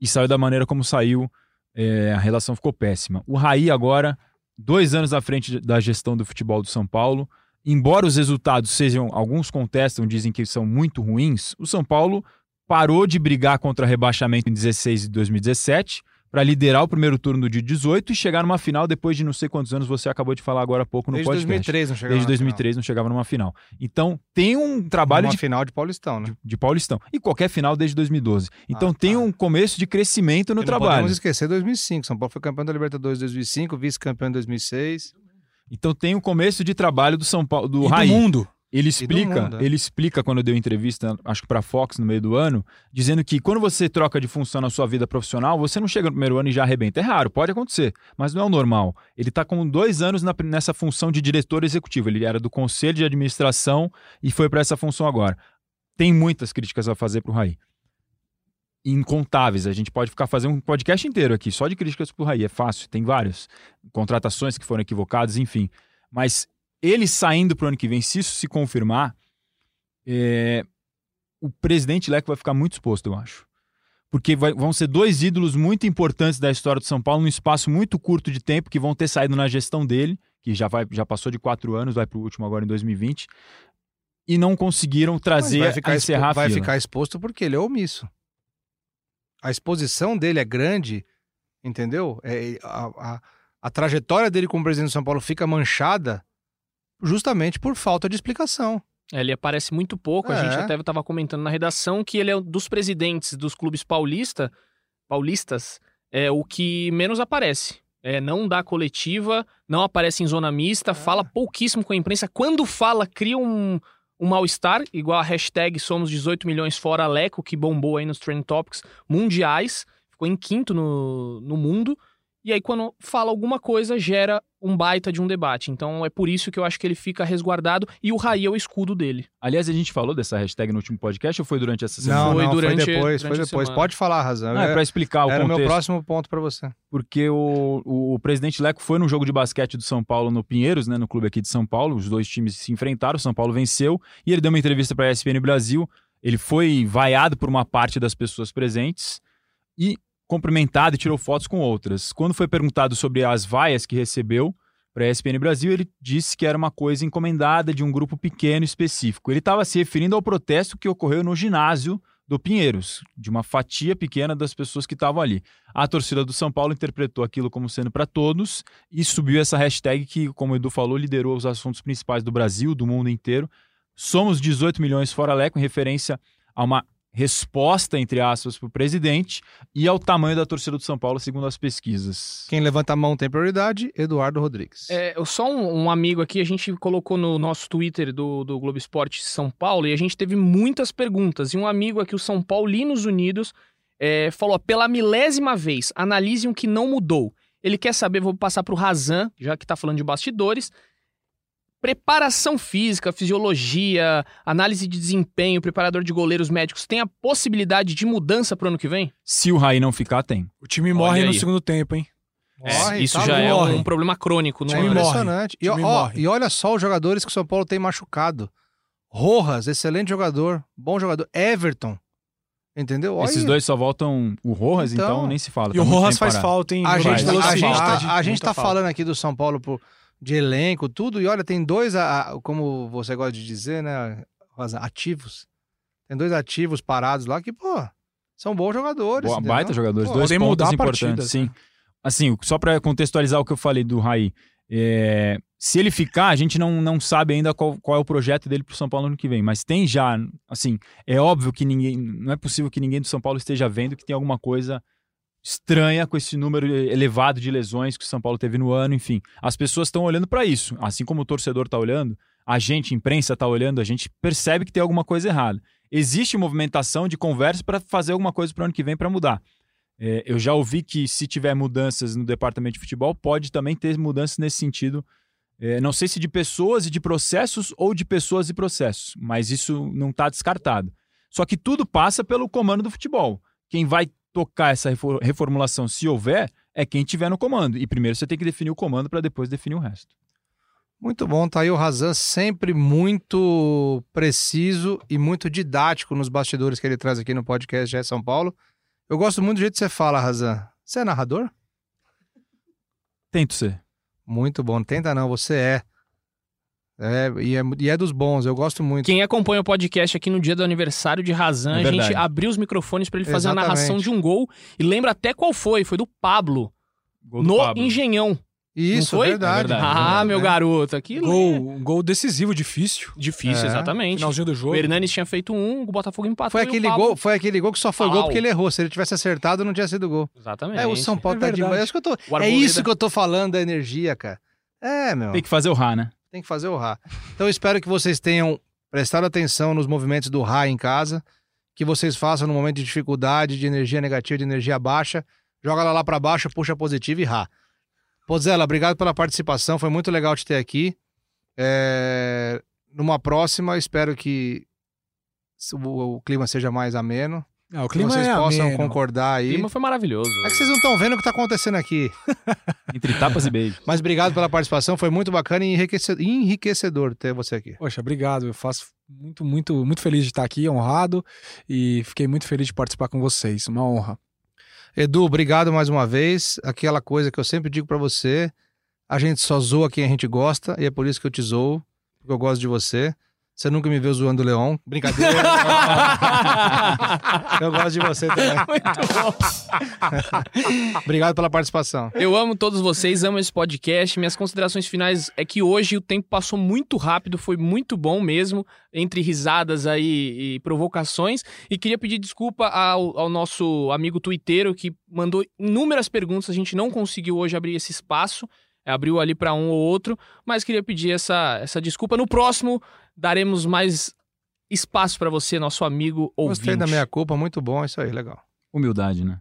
e saiu da maneira como saiu. é, a relação ficou péssima. O Raí agora, dois anos à frente da gestão do futebol do São Paulo, embora os resultados sejam, alguns contestam, dizem que são muito ruins, o São Paulo parou de brigar contra rebaixamento em 16 e 2017, para liderar o primeiro turno dia 18 e chegar numa final depois de não sei quantos anos você acabou de falar agora há pouco no Desde podcast. 2003 não chegava Desde na 2003 não chegava numa final. Então tem um final. trabalho Uma de, final de Paulistão, né? de, de Paulistão. E qualquer final desde 2012. Então Ah, tem tá. um começo de crescimento no E não trabalho. podemos esquecer 2005. São Paulo foi campeão da Libertadores em 2005, vice-campeão em 2006. Então tem um começo de trabalho do São Paulo, do E Raí. do mundo. Ele explica, mundo, é. ele explica quando deu entrevista, acho que para Fox no meio do ano, dizendo que quando você troca de função na sua vida profissional, você não chega no primeiro ano e já arrebenta. É raro, pode acontecer, mas não é o normal. Ele está com dois anos na- nessa função de diretor executivo. Ele era do conselho de administração e foi para essa função agora. Tem muitas críticas a fazer para o Raí. Incontáveis. A gente pode ficar fazendo um podcast inteiro aqui só de críticas para o Raí. É fácil, tem vários. Contratações que foram equivocadas, enfim. Mas ele saindo para o ano que vem, se isso se confirmar, é, o presidente Leco vai ficar muito exposto, eu acho. Porque vai- vão ser dois ídolos muito importantes da história do São Paulo num espaço muito curto de tempo, que vão ter saído na gestão dele, que já, vai, já passou de quatro anos, vai para o último agora em 2020, e não conseguiram Mas trazer vai ficar, a expo- encerrar a vai ficar exposto porque ele é omisso. A exposição dele é grande, entendeu? É, a, a- a trajetória dele como presidente do São Paulo fica manchada justamente por falta de explicação. É, Ele aparece muito pouco. A É. gente até estava comentando na redação que ele é um dos presidentes dos clubes paulista, paulistas, é o que menos aparece. É, não dá coletiva, não aparece em zona mista, fala pouquíssimo com a imprensa. Quando fala, cria um, um mal-estar, igual a hashtag Somos 18 milhões fora Leco, que bombou aí nos Trend Topics mundiais, ficou em quinto no, no mundo. E aí, quando fala alguma coisa, gera um baita de um debate. Então, é por isso que eu acho que ele fica resguardado e o Raí é o escudo dele. Aliás, a gente falou dessa hashtag no último podcast ou foi durante essa semana? Não, Foi não, durante- foi depois, foi durante a depois. Pode falar, Razão. Não, é para explicar o Era o contexto. meu próximo ponto pra você. porque o, o, o presidente Leco foi no jogo de basquete do São Paulo no Pinheiros, né, no clube aqui de São Paulo. Os dois times se enfrentaram, o São Paulo venceu e ele deu uma entrevista para a ESPN Brasil. Ele foi vaiado por uma parte das pessoas presentes e cumprimentado e tirou fotos com outras. Quando foi perguntado sobre as vaias que recebeu para a ESPN Brasil, ele disse que era uma coisa encomendada de um grupo pequeno específico. Ele estava se referindo ao protesto que ocorreu no ginásio do Pinheiros, de uma fatia pequena das pessoas que estavam ali. A torcida do São Paulo interpretou aquilo como sendo para todos e subiu essa hashtag que, como o Edu falou, liderou os assuntos principais do Brasil, do mundo inteiro. Somos 18 milhões fora Leco, em referência a uma resposta, entre aspas, para o presidente e ao tamanho da torcida do São Paulo, segundo as pesquisas. Quem levanta a mão tem prioridade, Eduardo Rodrigues. É, eu- só um, um amigo aqui, a gente colocou no nosso Twitter do, do Globo Esporte São Paulo e a gente teve muitas perguntas. E um amigo aqui, o São Paulinos Unidos, é, falou: pela milésima vez, analise o que não mudou. Ele quer saber, vou passar para o Razan, já que está falando de bastidores. Preparação física, fisiologia, análise de desempenho, preparador de goleiros médicos, tem a possibilidade de mudança pro ano que vem? Se o Raí não ficar, tem. O time Olha morre no segundo tempo, hein? Morre, isso tá já é louco. um problema crônico no É time ano. morre. impressionante. E, ó, morre. e olha só os jogadores que o São Paulo tem machucado. Rojas, excelente jogador, bom jogador. Everton, entendeu? Olha Esses aí. dois só voltam o Rojas, então, Então, nem se fala. E tá o Rojas faz parado. falta, hein? A gente, Faz. a, gente tá, a gente tá falando aqui do São Paulo por- de elenco, tudo, e olha, tem dois, a- a- como você gosta de dizer, né, Rosa, ativos. Tem dois ativos parados lá que, pô, são bons jogadores. Boa, entendeu? baita jogadores, Pô, dois pontos importantes, partida, sim. né? Assim, só para contextualizar o que eu falei do Raí, é, se ele ficar, a gente não, não sabe ainda qual, qual é o projeto dele pro São Paulo no ano que vem, mas tem já, assim, é óbvio que ninguém, não é possível que ninguém do São Paulo esteja vendo que tem alguma coisa estranha com esse número elevado de lesões que o São Paulo teve no ano, enfim. As pessoas estão olhando para isso, assim como o torcedor está olhando, a gente, imprensa, está olhando, a gente percebe que tem alguma coisa errada. Existe movimentação de conversa para fazer alguma coisa para o ano que vem para mudar. É, eu já ouvi que se tiver mudanças no departamento de futebol, pode também ter mudanças nesse sentido. É, não sei se de pessoas e de processos ou de pessoas e processos, mas isso não está descartado. Só que tudo passa pelo comando do futebol. Quem vai tocar essa refor- reformulação, se houver, é quem tiver no comando. E primeiro você tem que definir o comando para depois definir o resto. Muito bom, tá aí o Razan sempre muito preciso e muito didático nos bastidores que ele traz aqui no podcast GE São Paulo. Eu gosto muito do jeito que você fala, Razan. Você é narrador? Tento ser. Muito bom, tenta não, você é. É, e é, e é dos bons, eu gosto muito. Quem acompanha o podcast aqui no dia do aniversário de Razan, É a gente abriu os microfones pra ele fazer a Exatamente. narração de um gol. E lembra até qual foi, foi do Pablo, Gol do no Pablo. Engenhão. Isso, foi? verdade. É verdade. Ah, É, meu é. garoto, aqui Gol, um gol decisivo, difícil. difícil, É. exatamente. Finalzinho do jogo. O Hernanes tinha feito um, o Botafogo empatou Foi e o aquele, Pablo- gol, foi aquele gol que só foi Au. gol porque ele errou. Se ele tivesse acertado, não tinha sido gol. Exatamente. É, o São Paulo É tá demais. É isso que eu tô, é isso que eu tô falando da energia, cara. É, meu. Tem que fazer o Rá, né? Tem que fazer o Rá. Então espero que vocês tenham prestado atenção nos movimentos do Rá em casa, que vocês façam no momento de dificuldade, de energia negativa, de energia baixa, joga ela lá pra baixo, puxa positivo e Rá. Pozela, obrigado pela participação, foi muito legal te ter aqui. É, Numa próxima, espero que o clima seja mais ameno, Ah, o que clima vocês é possam ameno. O concordar aí. clima foi maravilhoso. É que vocês não estão vendo o que tá acontecendo aqui. <laughs> Entre tapas e beijos. Mas obrigado pela participação, foi muito bacana e enriquece- enriquecedor ter você aqui. Poxa, obrigado. Eu faço muito, muito, muito feliz de estar aqui, honrado. E fiquei muito feliz de participar com vocês. Uma honra. Edu, obrigado mais uma vez. Aquela coisa que eu sempre digo pra você: a gente só zoa quem a gente gosta e é por isso que eu te zoo, porque eu gosto de você. Você nunca me viu zoando o Leon. Brincadeira. <laughs> eu gosto de você também. Muito bom. <laughs> Obrigado pela participação. Eu amo todos vocês, amo esse podcast. Minhas considerações finais é que hoje o tempo passou muito rápido, foi muito bom mesmo, entre risadas aí e provocações. E queria pedir desculpa ao, ao nosso amigo twitteiro que mandou inúmeras perguntas, a gente não conseguiu hoje abrir esse espaço. Abriu ali para um ou outro, mas queria pedir essa, essa desculpa. No próximo, daremos mais espaço para você, nosso amigo ouvinte. Gostei da minha culpa, muito bom, isso aí, legal. Humildade, né?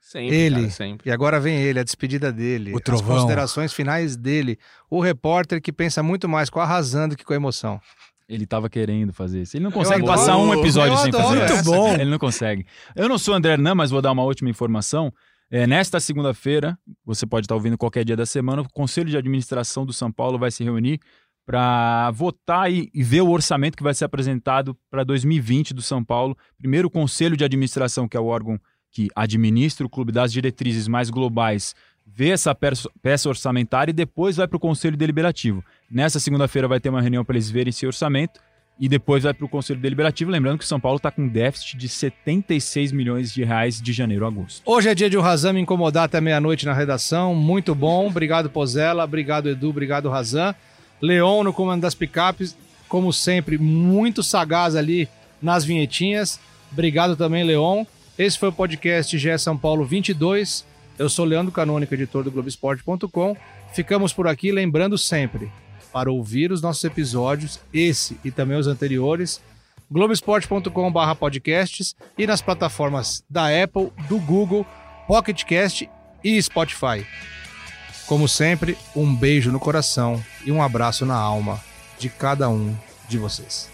Sempre, Ele. cara, sempre. E agora vem ele, a despedida dele, O as trovão. considerações finais dele, o repórter que pensa muito mais com a razão do que com a emoção. Ele tava querendo fazer isso. Ele não consegue adoro. passar um episódio Eu sem fazer essa, isso. Muito bom. Ele não consegue. Eu não sou André Hernan, mas vou dar uma última informação. É, nesta segunda-feira, você pode estar ouvindo qualquer dia da semana, o Conselho de Administração do São Paulo vai se reunir para votar e, e ver o orçamento que vai ser apresentado para 2020 do São Paulo. Primeiro, o Conselho de Administração, que é o órgão que administra o clube das diretrizes mais globais, vê essa peça orçamentária e depois vai para o Conselho Deliberativo. Nessa segunda-feira vai ter uma reunião para eles verem esse orçamento e depois vai para o Conselho Deliberativo. Lembrando que São Paulo está com déficit de 76 milhões de reais de janeiro a agosto. Hoje é dia de o Razan me incomodar até meia-noite na redação. Muito bom. Obrigado, Pozella. Obrigado, Edu. Obrigado, Razan. Leon no comando das picapes. Como sempre, muito sagaz ali nas vinhetinhas. Obrigado também, Leon. Esse foi o podcast GE São Paulo 22. Eu sou Leandro Canônico, editor do Globoesporte.com. Ficamos por aqui, lembrando sempre, para ouvir os nossos episódios, esse e também os anteriores, globesport.com.br podcasts e nas plataformas da Apple, do Google, Pocket Cast e Spotify. Como sempre, um beijo no coração e um abraço na alma de cada um de vocês.